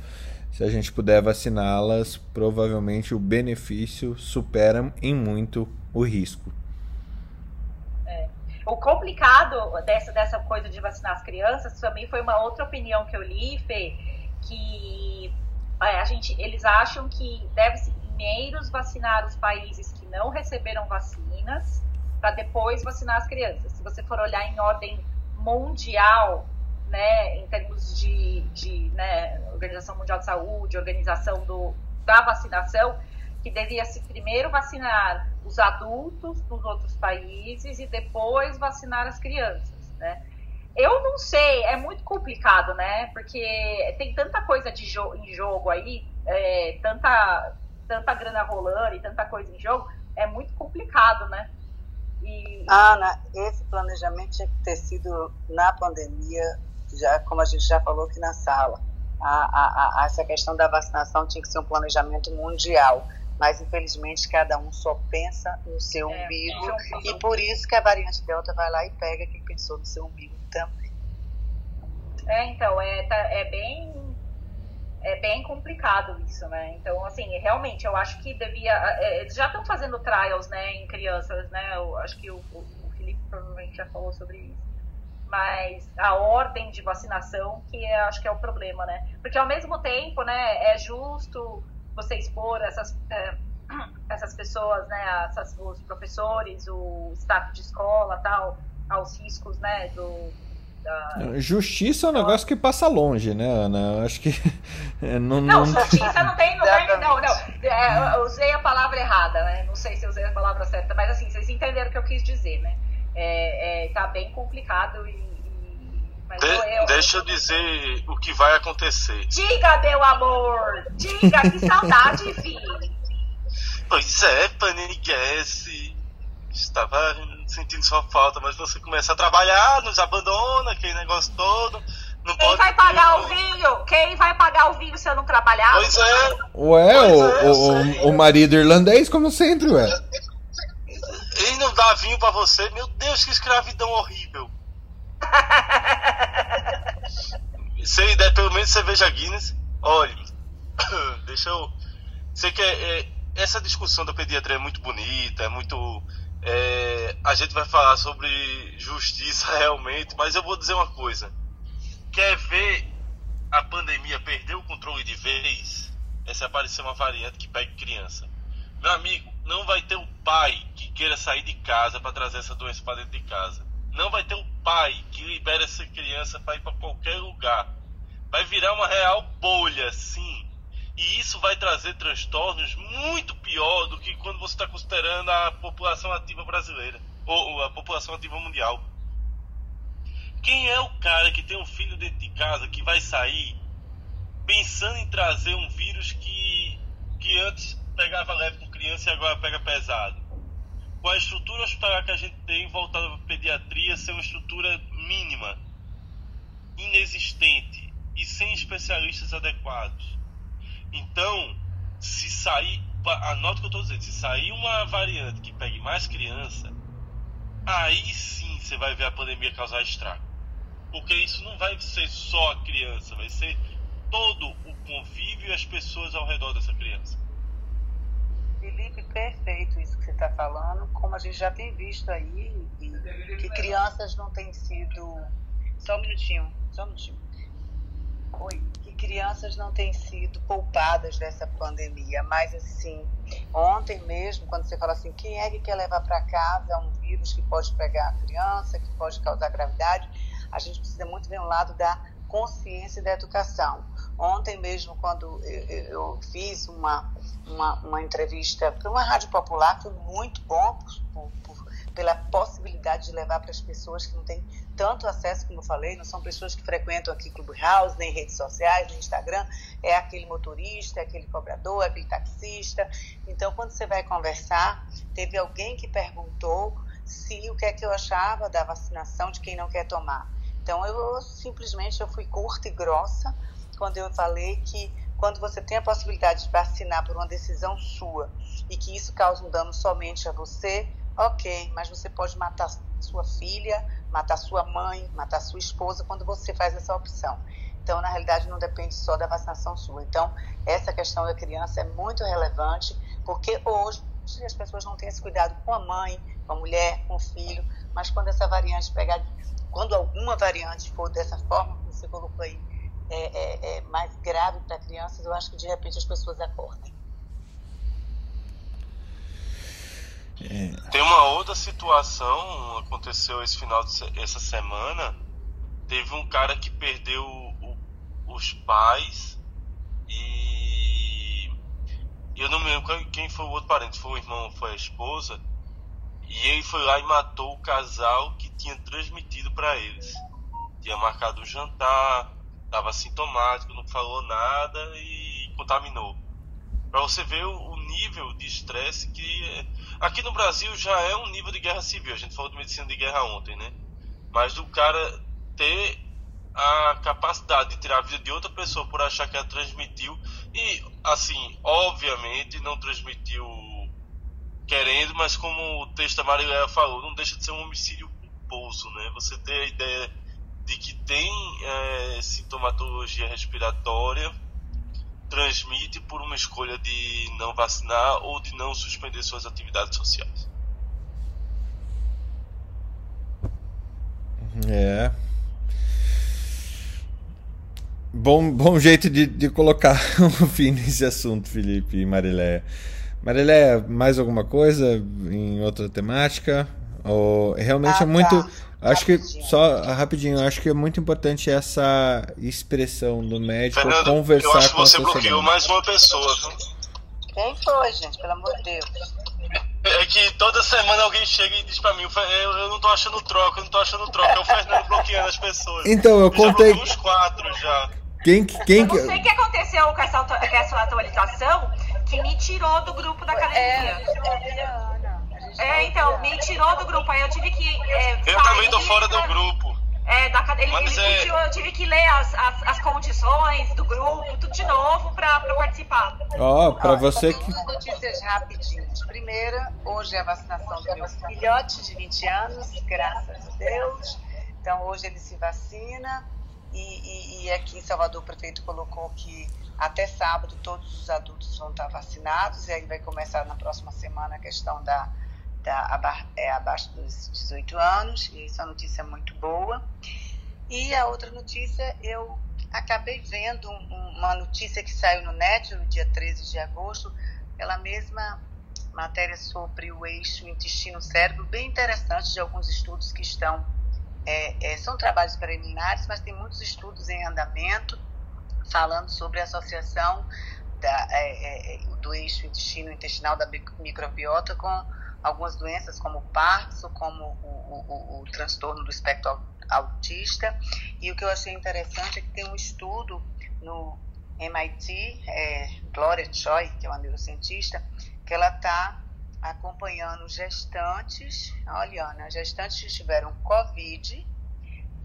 se a gente puder vaciná-las, provavelmente o benefício supera em muito o risco. É. O complicado dessa, dessa coisa de vacinar as crianças também foi uma outra opinião que eu li, Fê, que é, a gente, eles acham que deve-se primeiro vacinar os países que não receberam vacinas, para depois vacinar as crianças. Se você for olhar em ordem mundial, né, em termos de, de né, Organização Mundial de Saúde, organização do, da vacinação, que devia se primeiro vacinar os adultos dos outros países e depois vacinar as crianças, né? Eu não sei, é muito complicado, né? Porque tem tanta coisa de jo em jogo aí, é, tanta, tanta grana rolando e tanta coisa em jogo, é muito complicado, né? E... Ana, esse planejamento tinha que ter sido na pandemia já, como a gente já falou aqui na sala, a, a, a, essa questão da vacinação tinha que ser um planejamento mundial. Mas, infelizmente, cada um só pensa no seu é, umbigo. É, e por isso que a variante Delta vai lá e pega quem pensou no seu umbigo também. É, então, é, tá, é bem é bem complicado isso, né? Então, assim, realmente, eu acho que devia. É, eles já estão fazendo trials, né, em crianças, né? Eu acho que o, o, o Felipe provavelmente já falou sobre isso mas a ordem de vacinação que é, acho que é o problema, né? Porque ao mesmo tempo, né, é justo você expor essas, é, [clears throat] essas pessoas, né, essas, os professores, o staff de escola, tal, aos riscos, né, do da... Justiça é um negócio que passa longe, né, Ana? Acho que. [laughs] não, não, justiça não tem. Não, tem, não, não. É, eu usei a palavra errada, né? Não sei se usei a palavra certa, mas assim, vocês entenderam o que eu quis dizer, né? É, é, tá bem complicado e. De, eu, deixa eu dizer o que vai acontecer. Diga, meu amor! Diga, que saudade, [laughs] filho! Pois é, Paniguesse. Estava sentindo sua falta, mas você começa a trabalhar, nos abandona, aquele negócio todo. Não Quem vai pagar o vinho? Quem vai pagar o vinho se eu não trabalhar? Pois é. Ué, pois o, é, o, o, marido irlandês, como sempre, ué. Ele não dá vinho para você. Meu Deus, que escravidão horrível. [laughs] Se der pelo menos cerveja Guinness, olhe, [coughs] deixa eu. Sei que é, é, essa discussão da pediatria é muito bonita, é muito. É, a gente vai falar sobre justiça [laughs] realmente, mas eu vou dizer uma coisa. Quer ver a pandemia perder o controle de vez? É se aparecer uma variante que pegue criança. Meu amigo, não vai ter o pai que queira sair de casa para trazer essa doença para dentro de casa. Não vai ter o pai que libera essa criança para ir para qualquer lugar. Vai virar uma real bolha, sim. E isso vai trazer transtornos muito pior do que quando você está considerando a população ativa brasileira ou a população ativa mundial. Quem é o cara que tem um filho dentro de casa que vai sair pensando em trazer um vírus que, que antes pegava leve com criança e agora pega pesado. Com a estrutura hospitalar que a gente tem voltada para pediatria ser uma estrutura mínima, inexistente e sem especialistas adequados. Então, se sair, anota o que eu estou dizendo, se sair uma variante que pegue mais criança, aí sim você vai ver a pandemia causar estrago. Porque isso não vai ser só a criança, vai ser todo o convívio e as pessoas ao redor dessa criança. Felipe, perfeito isso que você está falando, como a gente já tem visto aí, que crianças não têm sido. Só um minutinho, só um minutinho. Oi. Que crianças não têm sido poupadas dessa pandemia, mas assim, ontem mesmo, quando você fala assim, quem é que quer levar para casa um vírus que pode pegar a criança, que pode causar gravidade, a gente precisa muito ver um lado da consciência e da educação Ontem mesmo, quando eu, fiz uma, uma, uma entrevista para uma rádio popular, foi muito bom por, por, pela possibilidade de levar para as pessoas que não têm tanto acesso, como eu falei, não são pessoas que frequentam aqui Clubhouse, nem redes sociais, nem Instagram, é aquele motorista, é aquele cobrador, é aquele taxista. Então, quando você vai conversar, teve alguém que perguntou se o que é que eu achava da vacinação de quem não quer tomar. Então, eu simplesmente eu fui curta e grossa quando eu falei que quando você tem a possibilidade de vacinar por uma decisão sua e que isso causa um dano somente a você, ok, mas você pode matar sua filha, matar sua mãe, matar sua esposa quando você faz essa opção. Então, na realidade, não depende só da vacinação sua. Então, essa questão da criança é muito relevante, porque hoje as pessoas não têm esse cuidado com a mãe, com a mulher, com o filho, mas quando essa variante pegar, quando alguma variante for dessa forma, como você colocou aí, é, é, é mais grave para crianças, eu acho que de repente as pessoas acordem. É. Tem uma outra situação, aconteceu esse final de essa semana. Teve um cara que perdeu o, os pais e eu não me lembro quem foi o outro parente, foi o irmão, foi a esposa. E ele foi lá e matou o casal que tinha transmitido para eles. Tinha marcado o jantar, estava sintomático, não falou nada e contaminou. Para você ver o, nível de estresse que é, Aqui no Brasil já é um nível de guerra civil. A gente falou de medicina de guerra ontem, né? Mas do cara ter a capacidade de tirar a vida de outra pessoa por achar que ela transmitiu e assim, obviamente não transmitiu querendo, mas como o texto da Marilé falou, não deixa de ser um homicídio culposo, né? Você ter a ideia de que tem é, sintomatologia respiratória transmite por uma escolha de não vacinar ou de não suspender suas atividades sociais. É. Bom, bom jeito de, de colocar [laughs] um fim nesse assunto, Felipe e Mariléia. Mariléia, mais alguma coisa em outra temática? Ou realmente ah, é muito. Tá. Acho que só rapidinho, acho que é muito importante essa expressão do médico Fernando, conversar eu acho que você bloqueou mais uma pessoa. Quem foi, gente? Pelo amor de Deus. É que toda semana alguém chega e diz pra mim, eu, eu não tô achando troca, eu não tô achando troca. É o Fernando bloqueando as pessoas. Então, eu, eu contei. uns quatro já. Quem, quem... Eu não sei o que aconteceu com essa, com essa atualização que me tirou do grupo da academia. É, é, então, me tirou do grupo. Aí eu tive que. É, eu também tô fora do grupo. É, da, ele, ele é... pediu, eu tive que ler as, as, as, condições do grupo, tudo de novo pra, pra participar. Ó, oh, pra você que. Duas notícias rapidinhas. Primeira, hoje é a vacinação do meu filhote de 20 anos, graças a Deus. Então hoje ele se vacina. E, e, e aqui em Salvador o prefeito colocou que até sábado todos os adultos vão estar vacinados, e aí vai começar na próxima semana a questão da tá, é abaixo dos 18 anos, e isso é uma notícia muito boa. E a outra notícia, eu acabei vendo um, uma notícia que saiu no NET no dia 13 de agosto, pela mesma matéria sobre o eixo intestino-cérebro, bem interessante de alguns estudos que estão, é, é, são trabalhos preliminares, mas tem muitos estudos em andamento falando sobre a associação da, é, é do eixo intestino-intestinal da microbiota com algumas doenças como o Parkinson, como o, o, o, transtorno do espectro autista. E o que eu achei interessante é que tem um estudo no MIT, é, Gloria Choi, que é uma neurocientista, que ela está acompanhando gestantes, olha, Ana, gestantes que tiveram Covid,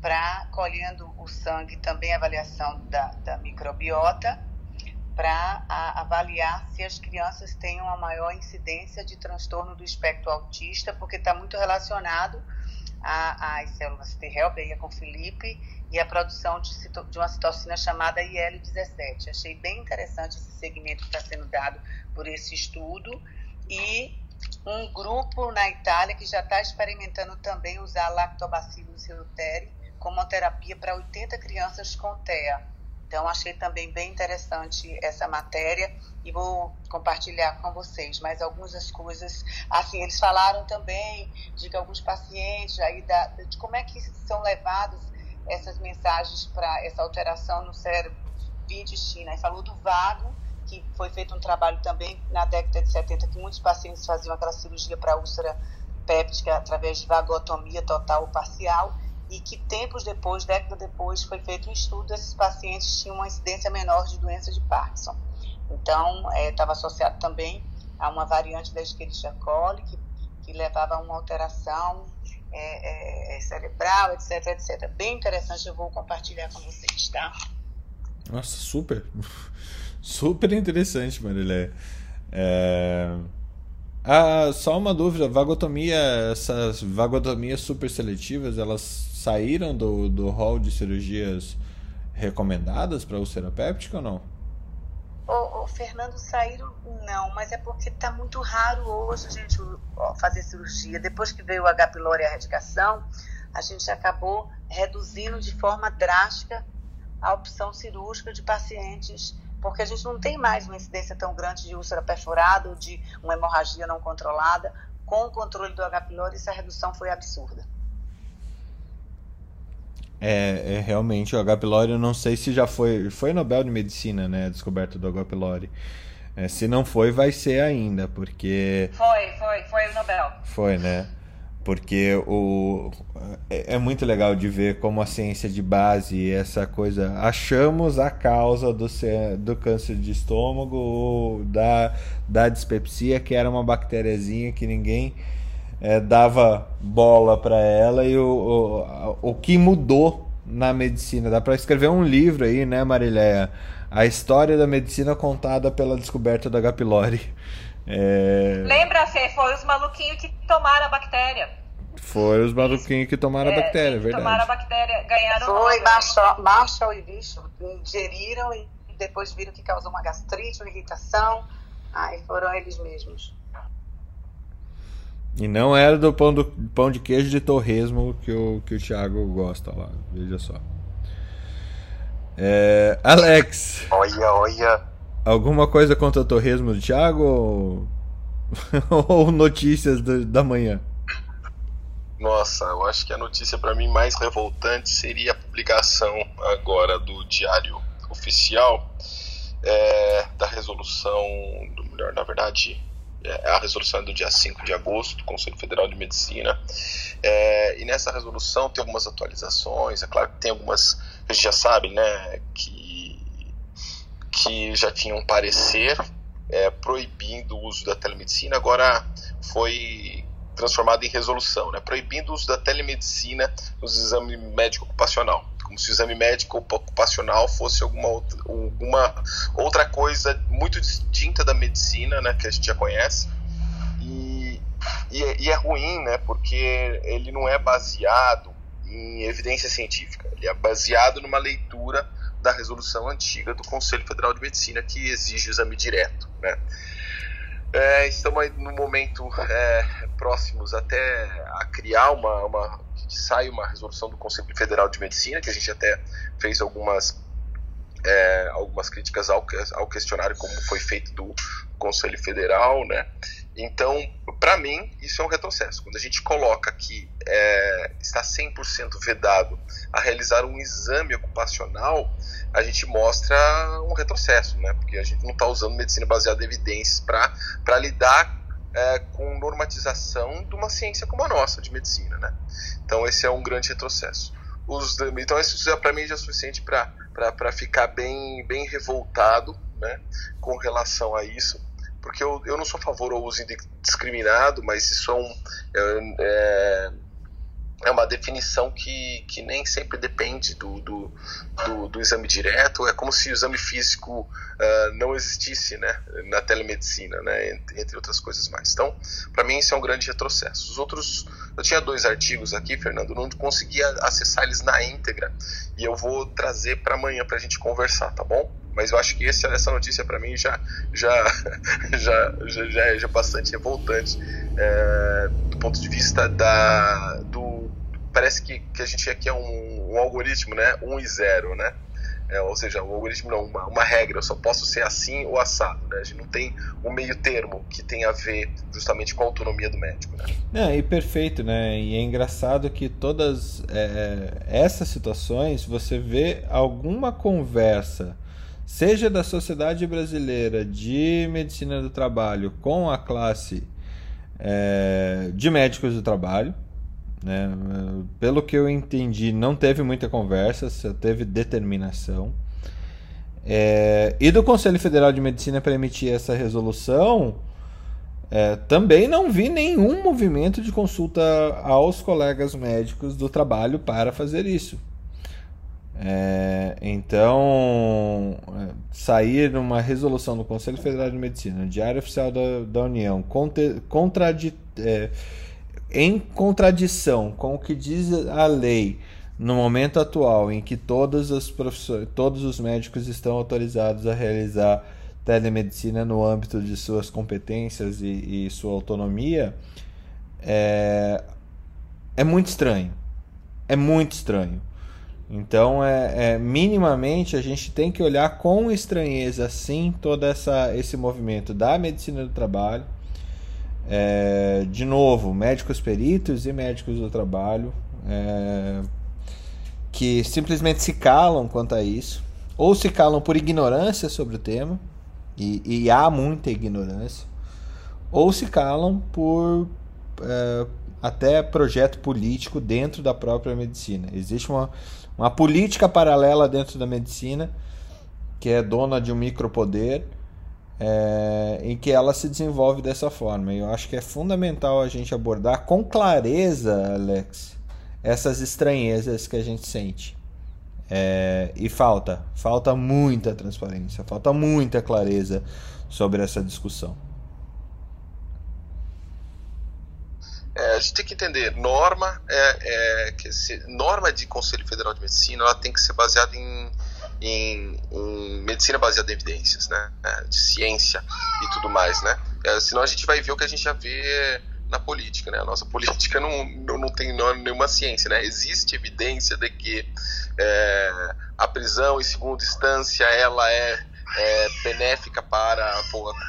para colhendo o sangue, também avaliação da, da microbiota, para avaliar se as crianças têm uma maior incidência de transtorno do espectro autista, porque está muito relacionado às células T-helper, aí é com Felipe, e a produção de, de uma citocina chamada IL-17. Achei bem interessante esse segmento que está sendo dado por esse estudo. E um grupo na Itália que já está experimentando também usar lactobacillus reuteri como terapia para 80 crianças com TEA então, achei também bem interessante essa matéria e vou compartilhar com vocês mais algumas coisas. Assim, eles falaram também de que alguns pacientes aí da, de como é que são levadas essas mensagens para essa alteração no cérebro via intestina. E falou do vago, que foi feito um trabalho também na década de 70, que muitos pacientes faziam aquela cirurgia para úlcera péptica através de vagotomia total ou parcial, e que tempos depois, década depois, foi feito um estudo, esses pacientes tinham uma incidência menor de doença de Parkinson. Então, estava é, associado também a uma variante da Escherichia coli, que, que levava a uma alteração é, é, é cerebral, etc, etc. Bem interessante, eu vou compartilhar com vocês, tá? Nossa, super, [laughs] super interessante, Marilé. É... Ah, só uma dúvida, vagotomia, essas vagotomias super seletivas, elas saíram do, do hall de cirurgias recomendadas para úlcera péptica ou não? O, o, Fernando, saíram não, mas é porque está muito raro hoje a gente fazer cirurgia. Depois que veio o H. pylori e a erradicação, a gente acabou reduzindo de forma drástica a opção cirúrgica de pacientes, porque a gente não tem mais uma incidência tão grande de úlcera perfurada ou de uma hemorragia não controlada. Com o controle do H. pylori, essa redução foi absurda. É, é, realmente o H. pylori, eu não sei se já foi. Foi Nobel de Medicina, né? A descoberta do H. pylori. É, se não foi, vai ser ainda, porque. Foi, foi, foi o Nobel. Foi, né? Porque o, é, é muito legal de ver como a ciência de base, essa coisa. Achamos a causa do, do câncer de estômago, da, da dispepsia, que era uma bactériazinha que ninguém é, dava bola para ela e o, o, o que mudou na medicina. Dá para escrever um livro aí, né, Marileia? A história da medicina contada pela descoberta da H. pylori. É... Lembra, Fê, foi os maluquinhos que tomaram a bactéria. Foi os maluquinhos que tomaram é, a bactéria, é verdade. Tomaram a bactéria, ganharam. Foi Marshall, Marshall e Bishop, ingeriram e depois viram que causou uma gastrite, uma irritação. Aí foram eles mesmos. E não era do pão, do pão de queijo de torresmo que o, que o Thiago gosta lá. Veja só. É, Alex. Olha, olha. Alguma coisa contra o torresmo do Thiago ou, [laughs] ou notícias do, da manhã? Nossa, eu acho que a notícia para mim mais revoltante seria a publicação agora do Diário Oficial é, da resolução, do melhor, na verdade, a resolução é do dia 5 de agosto do Conselho Federal de Medicina. É, e nessa resolução tem algumas atualizações, é claro que tem algumas a gente já sabe, né, que, que já tinham um parecer é, proibindo o uso da telemedicina, agora foi transformado em resolução, né, proibindo o uso da telemedicina nos exames médico ocupacional como se o exame médico ocupacional fosse alguma outra, alguma outra coisa muito distinta da medicina, né, que a gente já conhece. E, e, e é ruim, né, porque ele não é baseado em evidência científica, ele é baseado numa leitura da resolução antiga do Conselho Federal de Medicina que exige o exame direto, né. É, estamos aí no momento é, próximos até a criar uma, uma sai uma resolução do Conselho Federal de Medicina, que a gente até fez algumas, é, algumas críticas ao, ao questionário, como foi feito do Conselho Federal, né? Então, para mim, isso é um retrocesso. Quando a gente coloca que é, está 100% vedado a realizar um exame ocupacional, a gente mostra um retrocesso, né? Porque a gente não está usando medicina baseada em evidências para lidar é, com normatização de uma ciência como a nossa, de medicina, né? Então esse é um grande retrocesso. Os, então isso para mim já é suficiente para ficar bem, bem revoltado, né, com relação a isso, porque eu, eu não sou a favor do uso indiscriminado, mas isso é um é, é é uma definição que, que nem sempre depende do, do, do, do exame direto. É como se o exame físico uh, não existisse né, na telemedicina, né, entre, outras coisas mais. Então, para mim, isso é um grande retrocesso. Os outros. Eu tinha dois artigos aqui, Fernando, não conseguia acessar eles na íntegra e eu vou trazer para amanhã para a gente conversar, tá bom? Mas eu acho que esse, essa notícia para mim já, já, [laughs] já, já, já, é já bastante revoltante é, do ponto de vista da, do parece que, que a gente aqui é um, um algoritmo, né? 1 um e 0, né? É, ou seja, um algoritmo não, uma, uma regra, eu só posso ser assim ou assado, né? A gente não tem um meio termo que tem a ver justamente com a autonomia do médico, né? É, e perfeito, né? E é engraçado que todas é, essas situações você vê alguma conversa seja da Sociedade Brasileira de Medicina do Trabalho com a classe é, de médicos do trabalho. Né? Pelo que eu entendi, não teve muita conversa, só teve determinação. É, e do Conselho Federal de Medicina para emitir essa resolução, é, também não vi nenhum movimento de consulta aos colegas médicos do trabalho para fazer isso. É, então, sair uma resolução do Conselho Federal de Medicina, Diário Oficial da, da União, contradi, é, em contradição com o que diz a lei no momento atual, em que todos os, todos os médicos estão autorizados a realizar telemedicina no âmbito de suas competências e, e sua autonomia, é, é muito estranho. É muito estranho. Então, é, é, minimamente a gente tem que olhar com estranheza, sim, todo essa, esse movimento da medicina do trabalho. É, de novo, médicos peritos e médicos do trabalho é, que simplesmente se calam quanto a isso, ou se calam por ignorância sobre o tema, e, e há muita ignorância, ou se calam por é, até projeto político dentro da própria medicina. Existe uma, uma política paralela dentro da medicina que é dona de um micropoder é, em que ela se desenvolve dessa forma. E eu acho que é fundamental a gente abordar com clareza, Alex, essas estranhezas que a gente sente. É, e falta, falta muita transparência, falta muita clareza sobre essa discussão. É, a gente tem que entender, norma é, é que se, norma de Conselho Federal de Medicina, ela tem que ser baseada em, em, em medicina baseada em evidências, né, é, de ciência e tudo mais, né. É, senão a gente vai ver o que a gente já vê na política, né? A nossa [laughs] política não, não, não tem nenhuma ciência, né? Existe evidência de que é, a prisão em segunda instância ela é, é benéfica para a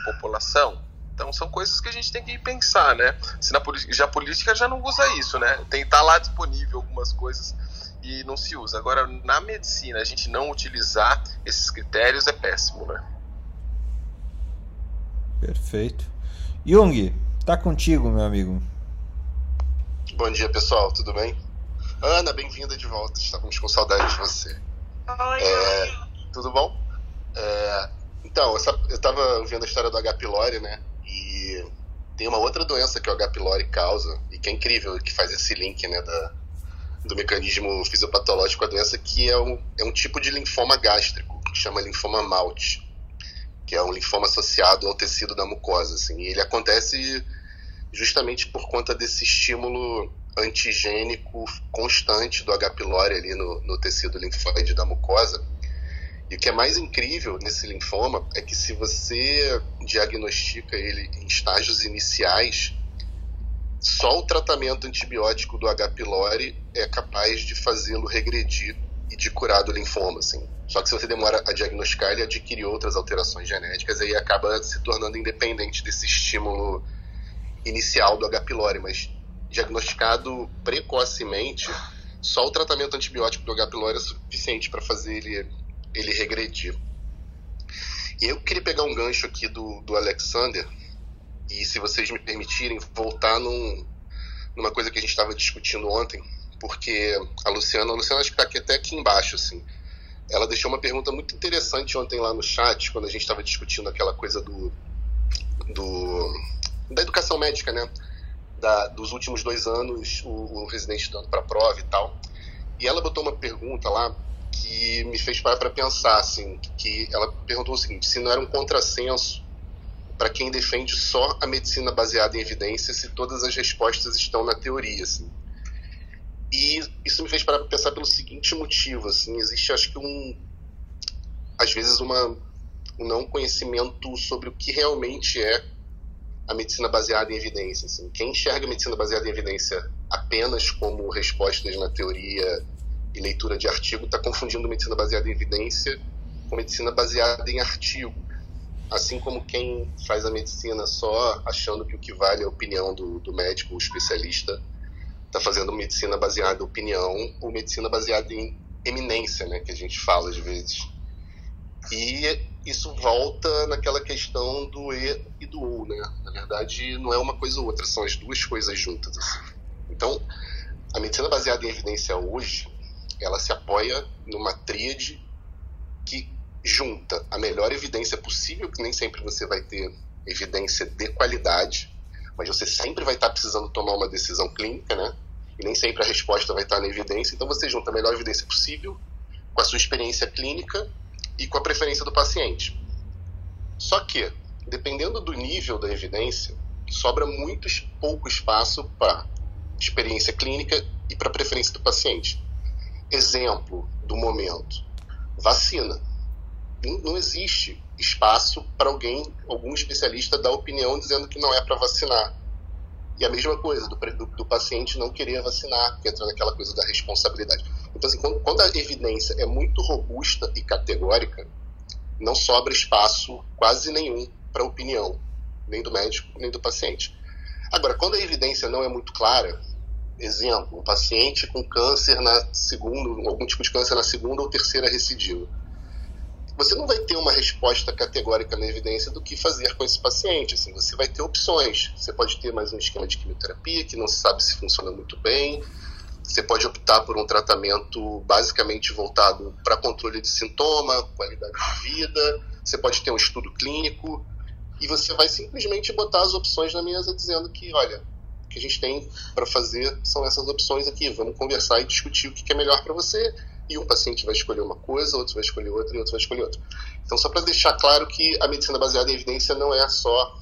população. Então são coisas que a gente tem que pensar, né? Se na já a política já não usa isso, né? Tem tá lá disponível algumas coisas e não se usa. Agora na medicina a gente não utilizar esses critérios é péssimo, né? Perfeito. Jung, tá contigo, meu amigo. Bom dia, pessoal, tudo bem? Ana, bem-vinda de volta. Estávamos com saudade de você. Oi, é, tudo bom? É, então, eu estava vendo a história do H. pylori, né? E tem uma outra doença que o H. pylori causa, e que é incrível, que faz esse link, né, da, do mecanismo fisiopatológico da doença, que é um, é um tipo de linfoma gástrico, que chama linfoma Malte, que é um linfoma associado ao tecido da mucosa, assim. E ele acontece justamente por conta desse estímulo antigênico constante do H. pylori ali no, no tecido linfóide da mucosa, e o que é mais incrível nesse linfoma é que se você diagnostica ele em estágios iniciais, só o tratamento antibiótico do H. pylori é capaz de fazê-lo regredir e de curar do linfoma, assim. Só que se você demora a diagnosticar, ele adquire outras alterações genéticas e acaba se tornando independente desse estímulo inicial do H. pylori, mas diagnosticado precocemente, só o tratamento antibiótico do H. pylori é suficiente para fazer ele ele regredir. E eu queria pegar um gancho aqui do, do Alexander, e se vocês me permitirem, voltar num, numa coisa que a gente estava discutindo ontem, porque a Luciana, a Luciana acho que está aqui, até aqui embaixo, assim, ela deixou uma pergunta muito interessante ontem lá no chat, quando a gente estava discutindo aquela coisa do, do da educação médica, né? Da, dos últimos dois anos, o, o residente estudando para prova e tal. E ela botou uma pergunta lá que me fez parar para pensar, assim, que ela perguntou o seguinte, se não era um contrassenso para quem defende só a medicina baseada em evidência, se todas as respostas estão na teoria, assim. E isso me fez parar para pensar pelo seguinte motivo, assim, existe acho que um às vezes uma um não conhecimento sobre o que realmente é a medicina baseada em evidência, assim. Quem enxerga a medicina baseada em evidência apenas como respostas na teoria e leitura de artigo está confundindo medicina baseada em evidência com medicina baseada em artigo. Assim como quem faz a medicina só achando que o que vale é a opinião do, do médico, o especialista, está fazendo medicina baseada em opinião ou medicina baseada em eminência, né, que a gente fala às vezes. E isso volta naquela questão do E e do OU, né? Na verdade, não é uma coisa ou outra, são as duas coisas juntas. Assim. Então, a medicina baseada em evidência hoje, ela se apoia numa tríade que junta a melhor evidência possível, que nem sempre você vai ter evidência de qualidade, mas você sempre vai estar precisando tomar uma decisão clínica, né? E nem sempre a resposta vai estar na evidência. Então você junta a melhor evidência possível com a sua experiência clínica e com a preferência do paciente. Só que, dependendo do nível da evidência, sobra muito pouco espaço para experiência clínica e para preferência do paciente. Exemplo do momento: vacina. Não existe espaço para alguém, algum especialista dar opinião dizendo que não é para vacinar. E a mesma coisa do, do, do, paciente não querer vacinar, que entra naquela coisa da responsabilidade. Então, assim, quando, quando, a evidência é muito robusta e categórica, não sobra espaço quase nenhum para opinião, nem do médico, nem do paciente. Agora, quando a evidência não é muito clara, exemplo, um paciente com câncer na segunda, algum tipo de câncer na segunda ou terceira recidiva você não vai ter uma resposta categórica na evidência do que fazer com esse paciente. Assim, você vai ter opções. Você pode ter mais um esquema de quimioterapia que não se sabe se funciona muito bem. Você pode optar por um tratamento basicamente voltado para controle de sintoma, qualidade de vida. Você pode ter um estudo clínico e você vai simplesmente botar as opções na mesa dizendo que, olha, que a gente tem para fazer são essas opções aqui. Vamos conversar e discutir o que é melhor para você e um paciente vai escolher uma coisa, outro vai escolher outra e outro vai escolher outra. Então, só para deixar claro que a medicina baseada em evidência não é só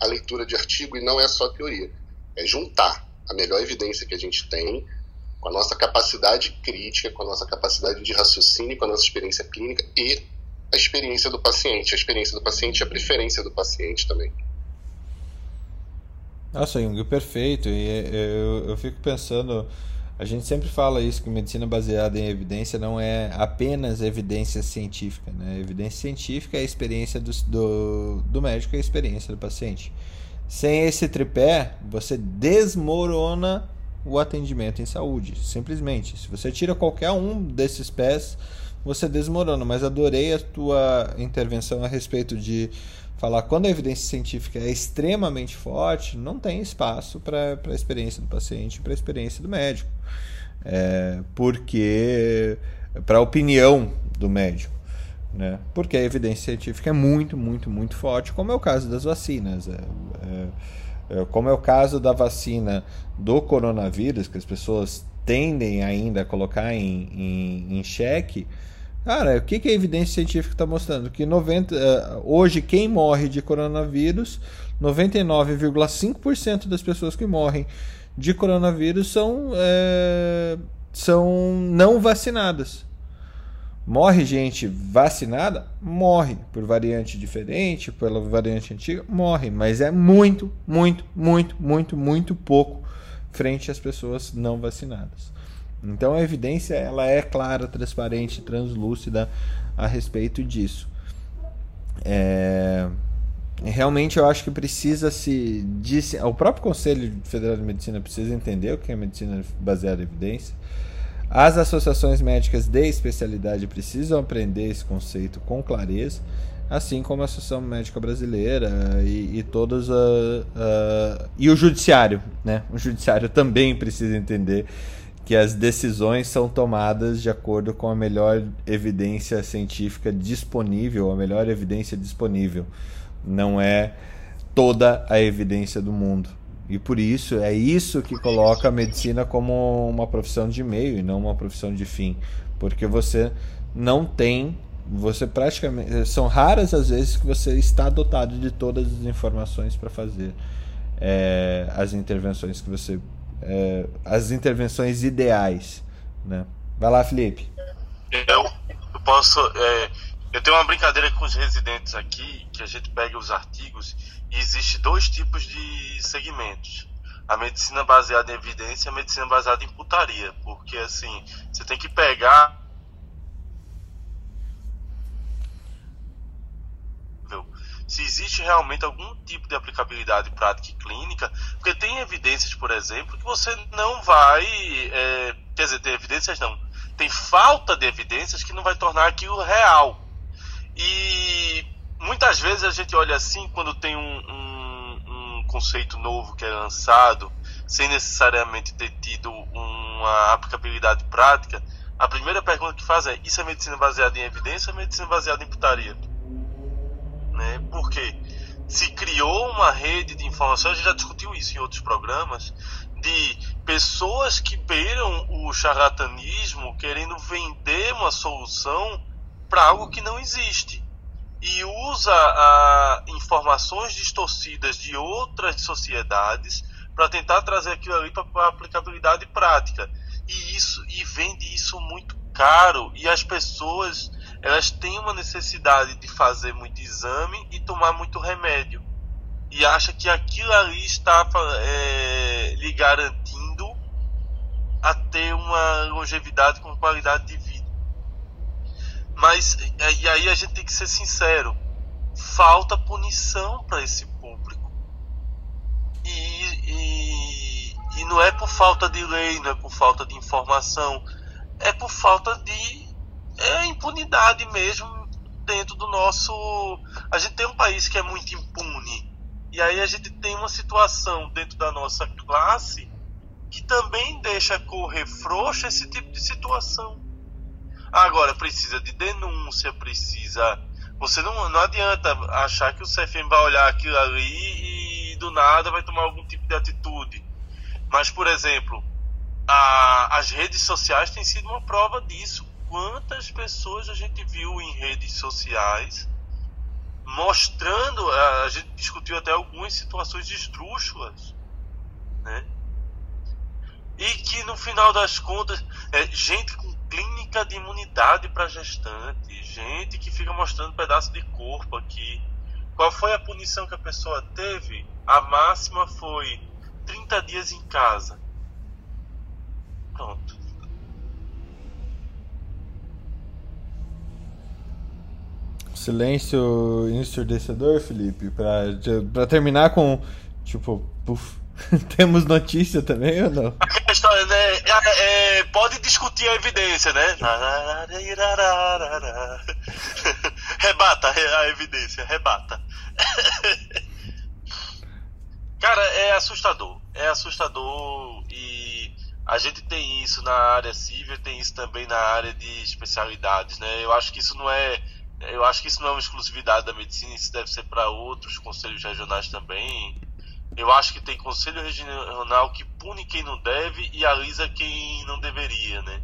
a leitura de artigo e não é só teoria. É juntar a melhor evidência que a gente tem com a nossa capacidade crítica, com a nossa capacidade de raciocínio, com a nossa experiência clínica e a experiência do paciente. A experiência do paciente e a preferência do paciente também. Nossa, Jung, perfeito. E é, eu, eu fico pensando a gente sempre fala isso, que medicina baseada em evidência não é apenas evidência científica. Né? Evidência científica é a experiência do, do, do médico e a experiência do paciente. Sem esse tripé, você desmorona o atendimento em saúde. Simplesmente. Se você tira qualquer um desses pés, você desmorona. Mas adorei a tua intervenção a respeito de falar quando a evidência científica é extremamente forte, não tem espaço para a experiência do paciente, para a experiência do médico. É, porque para a opinião do médico. Né? Porque a evidência científica é muito, muito, muito forte, como é o caso das vacinas. É, é, é como é o caso da vacina do coronavírus, que as pessoas tendem ainda a colocar em, em, em xeque Cara, o que, que a evidência científica está mostrando? Que 90, eh, hoje quem morre de coronavírus, 99,5% das pessoas que morrem de coronavírus são, é, são não vacinadas. Morre gente vacinada? Morre. Por variante diferente, pela variante antiga? Morre. Mas é muito, muito, muito, muito, muito pouco frente às pessoas não vacinadas. Então a evidência ela é clara, transparente, translúcida a respeito disso. É... Realmente eu acho que precisa se. Disse... O próprio Conselho Federal de Medicina precisa entender o que é medicina baseada em evidência. As associações médicas de especialidade precisam aprender esse conceito com clareza, assim como a Associação Médica Brasileira e, e todos a, a, e o judiciário, né? O judiciário também precisa entender que as decisões são tomadas de acordo com a melhor evidência científica disponível, a melhor evidência disponível. Não é toda a evidência do mundo. E por isso, é isso que coloca a medicina como uma profissão de meio e não uma profissão de fim. Porque você não tem, você praticamente. São raras as vezes que você está dotado de todas as informações para fazer é, as intervenções que você é, as intervenções ideais. Né? Vai lá, Felipe. Eu, eu posso. É, eu tenho uma brincadeira com os residentes aqui, que a gente pega os artigos e existe dois tipos de segmentos. A medicina baseada em evidência e a medicina baseada em putaria. Porque assim, você tem que pegar se existe realmente algum tipo de aplicabilidade prática e clínica, porque tem evidências, por exemplo, que você não vai. É, quer dizer, tem evidências não. Tem falta de evidências que não vai tornar aquilo real. E muitas vezes a gente olha assim quando tem um, um, um conceito novo que é lançado, sem necessariamente ter tido uma aplicabilidade prática, a primeira pergunta que faz é: isso é medicina baseada em evidência ou medicina baseada em putaria? Por quê? Se criou uma rede de informações, a gente já discutiu isso em outros programas, de pessoas que beiram o charlatanismo querendo vender uma solução para algo que não existe e usa a, informações distorcidas de outras sociedades para tentar trazer aquilo ali para aplicabilidade prática e isso e vende isso muito caro e as pessoas elas têm uma necessidade de fazer muito exame e tomar muito remédio. E acha que aquilo ali está é, lhe garantindo a ter uma longevidade com qualidade de vida. Mas e aí a gente tem que ser sincero. Falta punição para esse público. E, e, e não é por falta de lei não é por falta de informação. É por falta de é impunidade mesmo dentro do nosso. A gente tem um país que é muito impune. E aí a gente tem uma situação dentro da nossa classe que também deixa correr frouxa esse tipo de situação. Agora, precisa de denúncia, precisa. Você não, não adianta achar que o CFM vai olhar aquilo ali e do nada vai tomar algum tipo de atitude. Mas, por exemplo, a, as redes sociais têm sido uma prova disso quantas pessoas a gente viu em redes sociais mostrando, a gente discutiu até algumas situações esdrúxulas, né? E que no final das contas, é, gente com clínica de imunidade para gestante, gente que fica mostrando pedaço de corpo aqui. Qual foi a punição que a pessoa teve? A máxima foi 30 dias em casa. Pronto. Silêncio ensurdecedor, Felipe, pra, pra terminar com, tipo, puf, [laughs] temos notícia também ou não? A história, né? É, é, pode discutir a evidência, né? [laughs] rebata a evidência, rebata. [laughs] Cara, é assustador. É assustador e a gente tem isso na área civil, tem isso também na área de especialidades, né? Eu acho que isso não é eu acho que isso não é uma exclusividade da medicina, isso deve ser para outros conselhos regionais também. Eu acho que tem conselho regional que pune quem não deve e alisa quem não deveria, né?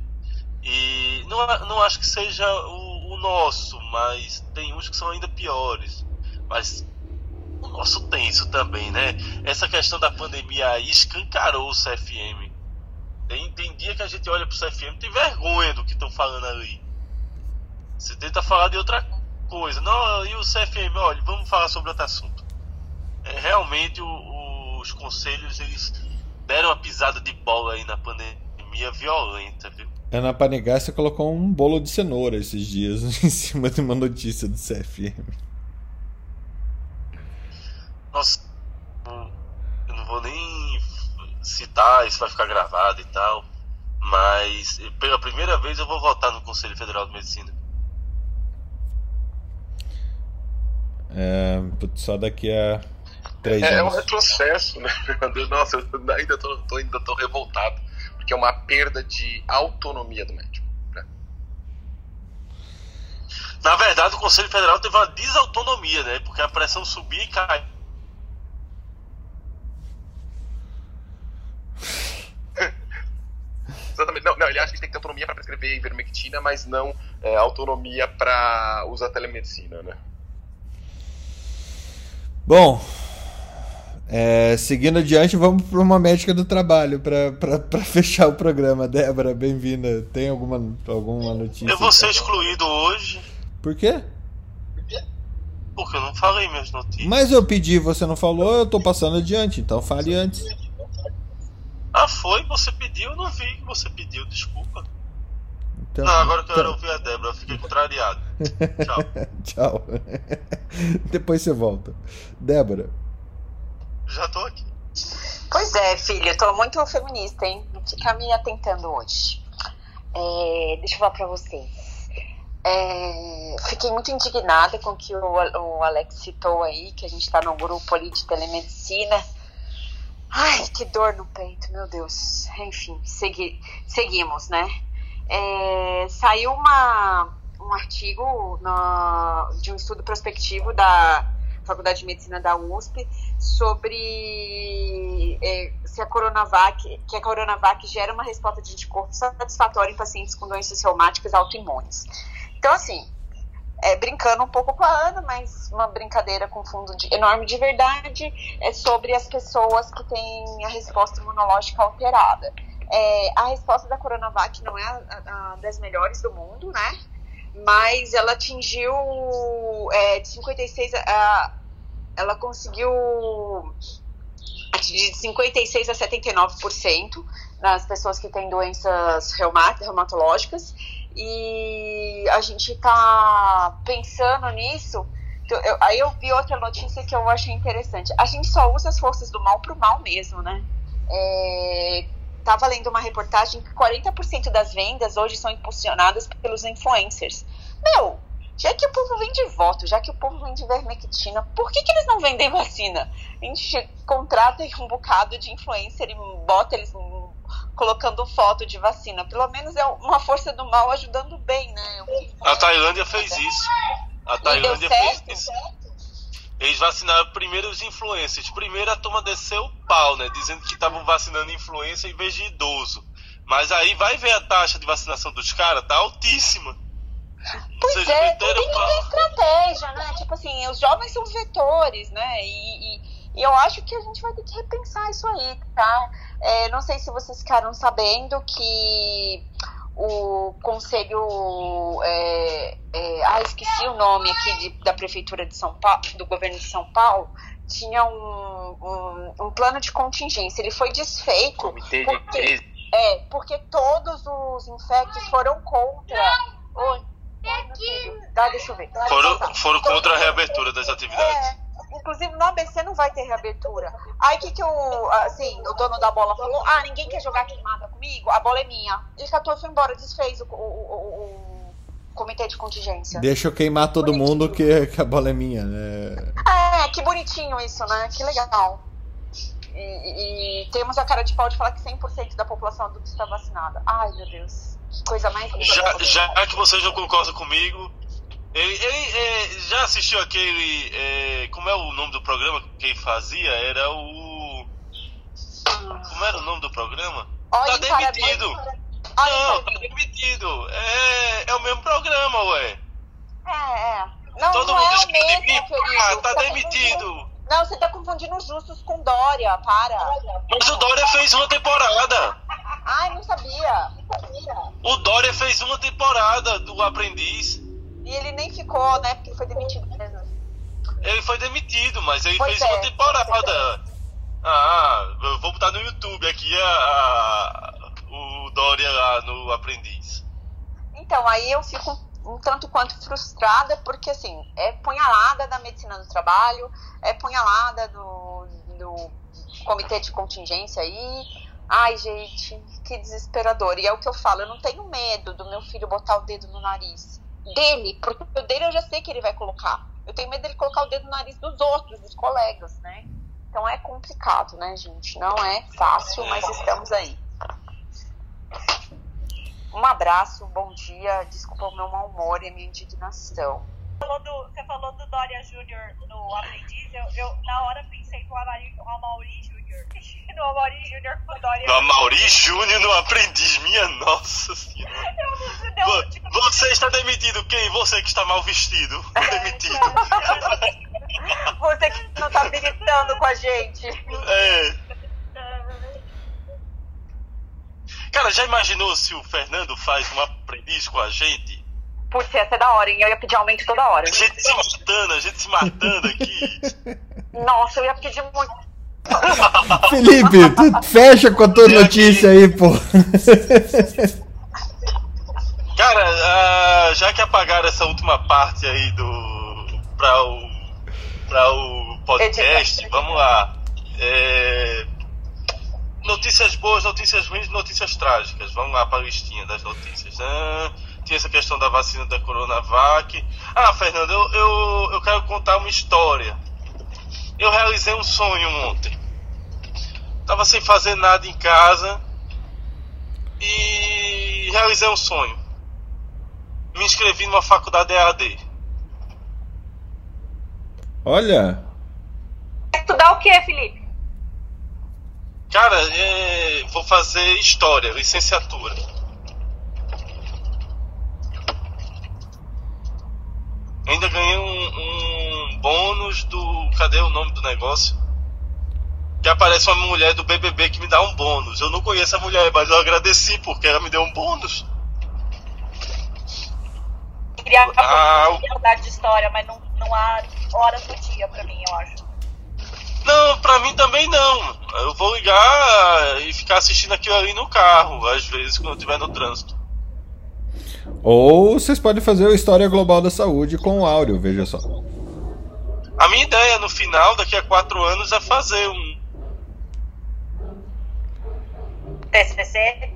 E não, não acho que seja o, o nosso, mas tem uns que são ainda piores. Mas o nosso tem isso também, né? Essa questão da pandemia aí escancarou o CFM. Tem, tem dia que a gente olha pro CFM e tem vergonha do que estão falando ali. Você tenta falar de outra coisa. Não, e o CFM, olha, vamos falar sobre outro assunto. É, realmente o, os conselhos eles deram uma pisada de bola aí na pandemia violenta, viu? É na Panigá você colocou um bolo de cenoura esses dias [laughs] em cima de uma notícia do CFM. Nossa, eu não vou nem citar, isso vai ficar gravado e tal. Mas pela primeira vez eu vou votar no Conselho Federal de Medicina. É, só daqui a três é, anos. É um retrocesso, né? [laughs] Nossa, eu ainda tô, tô, ainda tô revoltado. Porque é uma perda de autonomia do médico. Né? Na verdade, o Conselho Federal teve uma desautonomia, né? Porque a pressão subia e cai. [laughs] Exatamente. Não, não, ele acha que tem que ter autonomia para prescrever ivermectina, mas não é, autonomia para usar telemedicina, né? Bom, é, seguindo adiante, vamos para uma médica do trabalho para [laughs] fechar o programa. Débora, bem-vinda. Tem alguma, alguma notícia? Eu vou ser excluído hoje. Por quê? Porque eu não falei minhas notícias. Mas eu pedi, você não falou, eu tô passando adiante, então fale antes. Ah, foi? Você pediu? Eu não vi que você pediu, desculpa. Então, não, agora eu quero então... ouvir a Débora, eu fiquei contrariado. Tchau. [laughs] Tchau. [laughs] Depois você volta. Débora. Já tô aqui. Pois é, filho, eu tô muito feminista, hein? Fica me atentando hoje. É, deixa eu falar pra vocês. É, fiquei muito indignada com o que o, o Alex citou aí, que a gente está num grupo ali de telemedicina. Ai, que dor no peito, meu Deus. Enfim, segui, seguimos, né? É, saiu uma, um artigo de um estudo prospectivo da Faculdade de Medicina da USP sobre é, se a Coronavac, que a Coronavac gera uma resposta de anticorpo satisfatória em pacientes com doenças reumáticas autoimunes. Então, assim, é, brincando um pouco com a Ana, mas uma brincadeira com fundo de, enorme de verdade, é sobre as pessoas que têm a resposta imunológica alterada. É, a resposta da Coronavac não é a, a, das melhores do mundo, né? Mas ela atingiu é, de 56 a, ela conseguiu atingir de 56 a 79% nas pessoas que têm doenças reumatológicas e a gente está pensando nisso. Eu, aí eu vi outra notícia que eu achei interessante. A gente só usa as forças do mal pro mal mesmo, né? É, tava lendo uma reportagem que 40% das vendas hoje são impulsionadas pelos influencers. Meu, já que o povo vende voto, já que o povo vende vermectina, por que, que eles não vendem vacina? A gente contrata um bocado de influencer e bota eles colocando foto de vacina. Pelo menos é uma força do mal ajudando bem, né? A Tailândia fez isso. A Tailândia fez isso. Eles vacinaram primeiro os influencers. Primeiro a turma desceu o pau, né? Dizendo que estavam vacinando influencer em vez de idoso. Mas aí vai ver a taxa de vacinação dos caras, tá altíssima. Pois Vocês é, tem que ter estratégia, né? Tipo assim, os jovens são vetores, né? E, e, e, eu acho que a gente vai ter que repensar isso aí, tá? É, não sei se vocês ficaram sabendo que o conselho é, é, ah esqueci o nome aqui de, da prefeitura de São Paulo do governo de São Paulo tinha um, um, um plano de contingência ele foi desfeito Comitê porque, de é porque todos os infectos foram contra Oi. Dá, deixa eu ver. Foram, foram contra a reabertura das atividades. É, inclusive no ABC não vai ter reabertura. Aí o que, que o, assim, o dono da bola falou? Ah, ninguém quer jogar queimada comigo? A bola é minha. Ele catou e foi embora, desfez o, o, o, o comitê de contingência. Deixa eu queimar todo bonitinho. mundo que, que a bola é minha, né? É, que bonitinho isso, né? Que legal. E, e, temos a cara de pau de falar que 100% da população adulta está vacinada. Ai, meu Deus. Que coisa mais linda. Já, já que vocês não concordam comigo, ele, ele é, já assistiu aquele. É, como é o nome do programa que ele fazia? Era o. Como era o nome do programa? Olha, tá demitido. não, tá demitido. É, é o mesmo programa, ué. É, é. Não, Todo não mundo é o mesmo, querido. Ah, tá, tá demitido. Não, você tá confundindo os justos com Dória, para. Mas o Dória fez uma temporada. Ai, não sabia. O Dória fez uma temporada do Aprendiz. Ficou, né? Porque ele foi demitido mesmo. Ele foi demitido, mas ele pois fez é, uma temporada. Ah, eu vou botar no YouTube aqui a, a, o Dória lá no Aprendiz. Então, aí eu fico um tanto quanto frustrada, porque assim, é punhalada da medicina do trabalho, é punhalada do, do comitê de contingência aí. Ai, gente, que desesperador. E é o que eu falo, eu não tenho medo do meu filho botar o dedo no nariz dele, porque o dele eu já sei que ele vai colocar. Eu tenho medo dele colocar o dedo no nariz dos outros, dos colegas, né? Então é complicado, né, gente? Não é fácil, mas estamos aí. Um abraço, bom dia. Desculpa o meu mau humor e a minha indignação. Falou do, você falou do Dória Júnior no Aprendiz, eu, eu, na hora pensei no Amaury, Amaury Júnior. No Amaury Júnior Dória. No Amaury Júnior no Aprendiz, minha nossa senhora. Deu, tipo, você está demitido, quem? Você que está mal vestido. Demitido. [laughs] você que não está militando com a gente. É. Cara, já imaginou se o Fernando faz um aprendiz com a gente? Putz, ia ser da hora, hein? Eu ia pedir aumento toda hora. A gente se matando, a gente se matando aqui. Nossa, eu ia pedir muito. [laughs] Felipe, tu fecha com a tua notícia aí, pô. Cara, uh, já que apagaram essa última parte aí do. pra o. pra o podcast, vamos lá. É, notícias boas, notícias ruins, notícias trágicas. Vamos lá para a listinha das notícias. Ah, tinha essa questão da vacina da Coronavac. Ah, Fernando, eu, eu, eu quero contar uma história. Eu realizei um sonho ontem. Tava sem fazer nada em casa e realizei um sonho. Me inscrevi numa faculdade EAD. Olha. Estudar o que, Felipe? Cara, é, vou fazer história, licenciatura. Ainda ganhei um, um bônus do. Cadê o nome do negócio? Que aparece uma mulher do BBB que me dá um bônus. Eu não conheço a mulher, mas eu agradeci porque ela me deu um bônus. Queria ah, faculdade de história, mas não, não há horas do dia pra mim, eu acho. Não, pra mim também não. Eu vou ligar e ficar assistindo aquilo ali no carro, às vezes, quando eu estiver no trânsito. Ou vocês podem fazer o História Global da Saúde com o áudio, veja só. A minha ideia no final, daqui a quatro anos, é fazer um. TCC?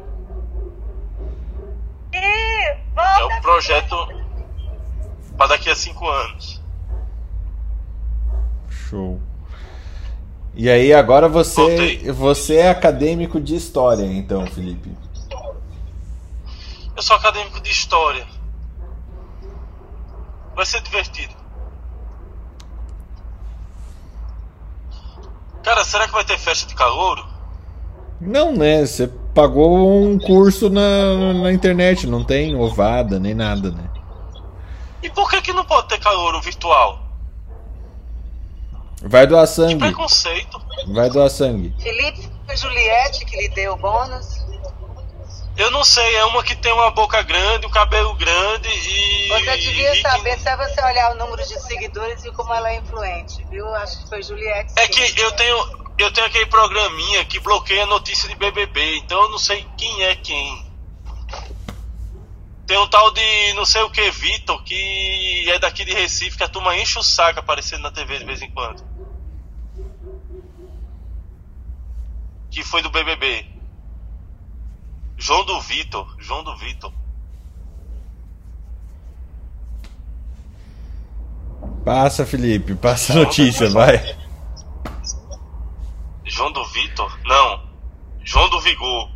E volta é um projeto para daqui a cinco anos. Show. E aí agora você você é acadêmico de história, então, Felipe. Eu sou acadêmico de história. Vai ser divertido. Cara, será que vai ter festa de calouro? Não, né? Você pagou um curso na, na internet, não tem ovada nem nada, né? E por que, que não pode ter calouro virtual? Vai doar sangue. Que preconceito. Vai doar sangue. Felipe, foi Juliette que lhe deu o bônus? Eu não sei, é uma que tem uma boca grande, o um cabelo grande e. Você devia e... saber, se você olhar o número de seguidores e como ela é influente, viu? Acho que foi Juliette. É que eu tenho, eu tenho aquele programinha que bloqueia a notícia de BBB, então eu não sei quem é quem. Tem um tal de não sei o que, Vitor, que é daqui de Recife, que a turma enche o saco aparecendo na TV de vez em quando. Que foi do BBB. João do Vitor. João do Vitor. Passa, Felipe, passa a notícia, vai. João do Vitor? Não. João do Vigor.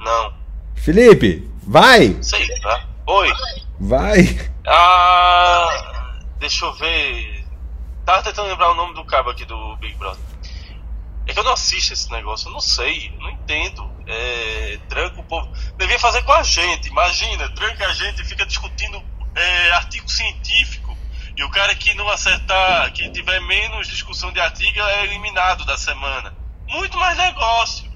Não. Felipe, vai! Sei lá. Oi. Vai. Ah. Deixa eu ver. Tava tentando lembrar o nome do cabo aqui do Big Brother. É que eu não assisto esse negócio, eu não sei, eu não entendo. É, tranca o povo. Devia fazer com a gente, imagina, tranca a gente e fica discutindo é, artigo científico. E o cara que não acertar, que tiver menos discussão de artigo, é eliminado da semana. Muito mais negócio.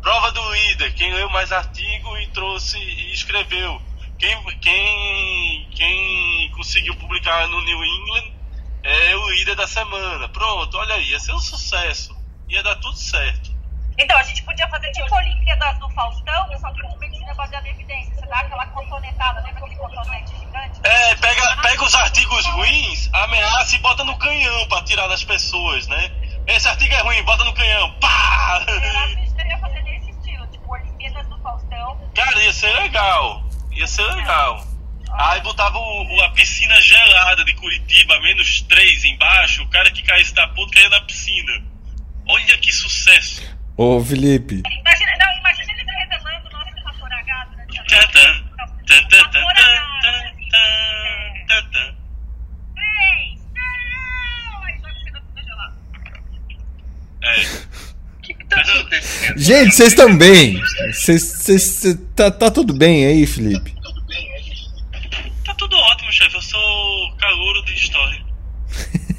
Prova do líder, quem leu mais artigo e trouxe e escreveu. Quem, quem, quem conseguiu publicar no New England é o líder da semana. Pronto, olha aí, ia ser um sucesso ia dar tudo certo. Então, a gente podia fazer tipo Olimpíadas do Faustão, só que com medicina baseada em evidência. Você dá aquela cotonetada, lembra aquele cotonete gigante? É, pega, pega os artigos ruins, ameaça e bota no canhão pra tirar das pessoas, né? Esse artigo é ruim, bota no canhão, pá! a gente deveria fazer nesse estilo, tipo Olimpíadas do Faustão. Cara, ia ser legal, ia ser legal. Aí botava o, a piscina gelada de Curitiba, menos 3 embaixo, o cara que caísse da ponta caía na piscina. Olha que sucesso! Ô, Felipe. Imagina, não, imagina ele revelando o nosso vaporagado, né? Três! Não! Aí joga cena toda gelada. É. [laughs] que que tá acontecendo? Gente, vocês estão bem? Vocês, tá, tá tudo bem aí, Felipe? Tá tudo ótimo, chefe. Eu sou calouro de história. [laughs]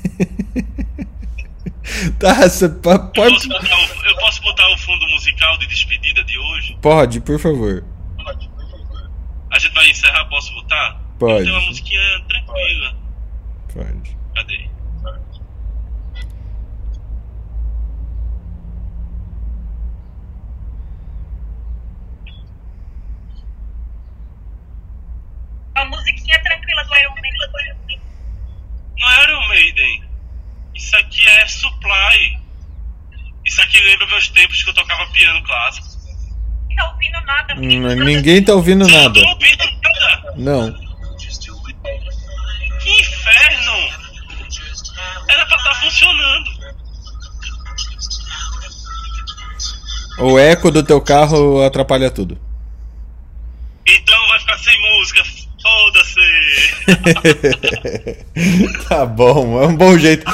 [laughs] Tá, você pode. Eu posso, botar o, eu posso botar o fundo musical de despedida de hoje? Pode, por favor. Pode, por favor. A gente vai encerrar, posso botar? Pode. Tem uma musiquinha tranquila. Pode. Cadê? A musiquinha tranquila do Iron Maiden. Não é Iron Maiden. Isso aqui é supply. Isso aqui lembra meus tempos que eu tocava piano clássico. tá ouvindo nada. Hum, ninguém tá ouvindo nada. Não tô ouvindo nada. Não. Que inferno! Era pra estar tá funcionando. O eco do teu carro atrapalha tudo. Então vai ficar sem música. Foda-se! [laughs] tá bom, é um bom jeito.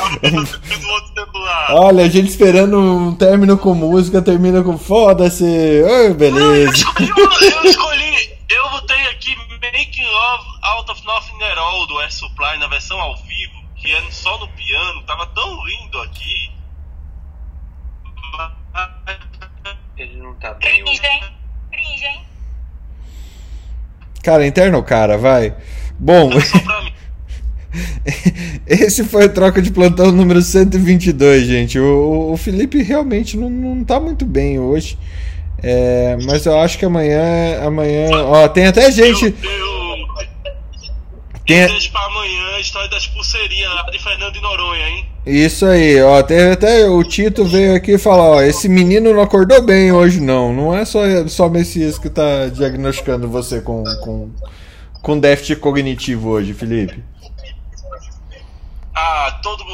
Olha, a gente esperando um término com música, termina com foda-se. Oh, beleza. Eu escolhi, eu botei aqui Making Love Out of Nothing at All do Air Supply na versão ao vivo, que é só no piano, tava tão lindo aqui. Ele não tá bem. Cringe, hein? Cringe, hein? Cara, interno cara, vai. Bom. [laughs] Esse foi o troca de plantão número 122, gente. O, o Felipe realmente não, não tá muito bem hoje. É, mas eu acho que amanhã. Amanhã. Ó, tem até gente. Tem... Deixa pra amanhã a história das pulseirinhas lá de Fernando de Noronha, hein? Isso aí, ó. Tem até o Tito veio aqui falar, ó. Esse menino não acordou bem hoje, não. Não é só, só Messias que tá diagnosticando você com, com, com déficit cognitivo hoje, Felipe. Ah, todo.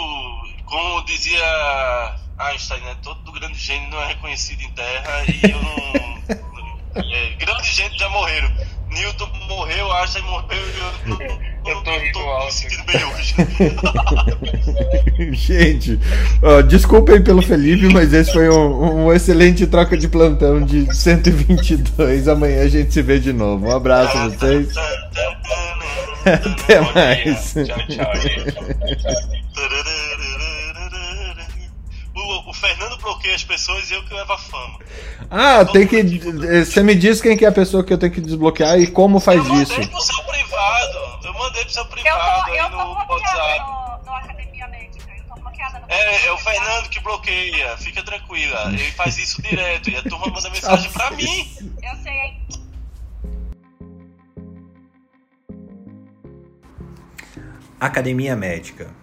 Como dizia Einstein, né? Todo grande gênio não é reconhecido em terra e eu não. [laughs] é, grandes gênios já morreram. Newton morreu, Einstein morreu e eu não. Eu tô rindo alto. bem hoje. Gente, ó, desculpem pelo Felipe, mas esse foi um, um, excelente troca de plantão de 122. Amanhã a gente se vê de novo. Um abraço a vocês. Até mais. Tchau, tchau, Fernando bloqueia as pessoas e eu que levo a fama. Ah, tem que. Você me diz quem que é a pessoa que eu tenho que desbloquear e como faz eu isso. Pro seu privado. Eu mandei pro seu privado eu tô, eu no WhatsApp. No, no Academia Médica. Eu tô bloqueada no É, é o Fernando que bloqueia. Fica tranquila. Ele faz isso direto. E a turma manda [laughs] mensagem pra mim. Eu sei? Academia Médica.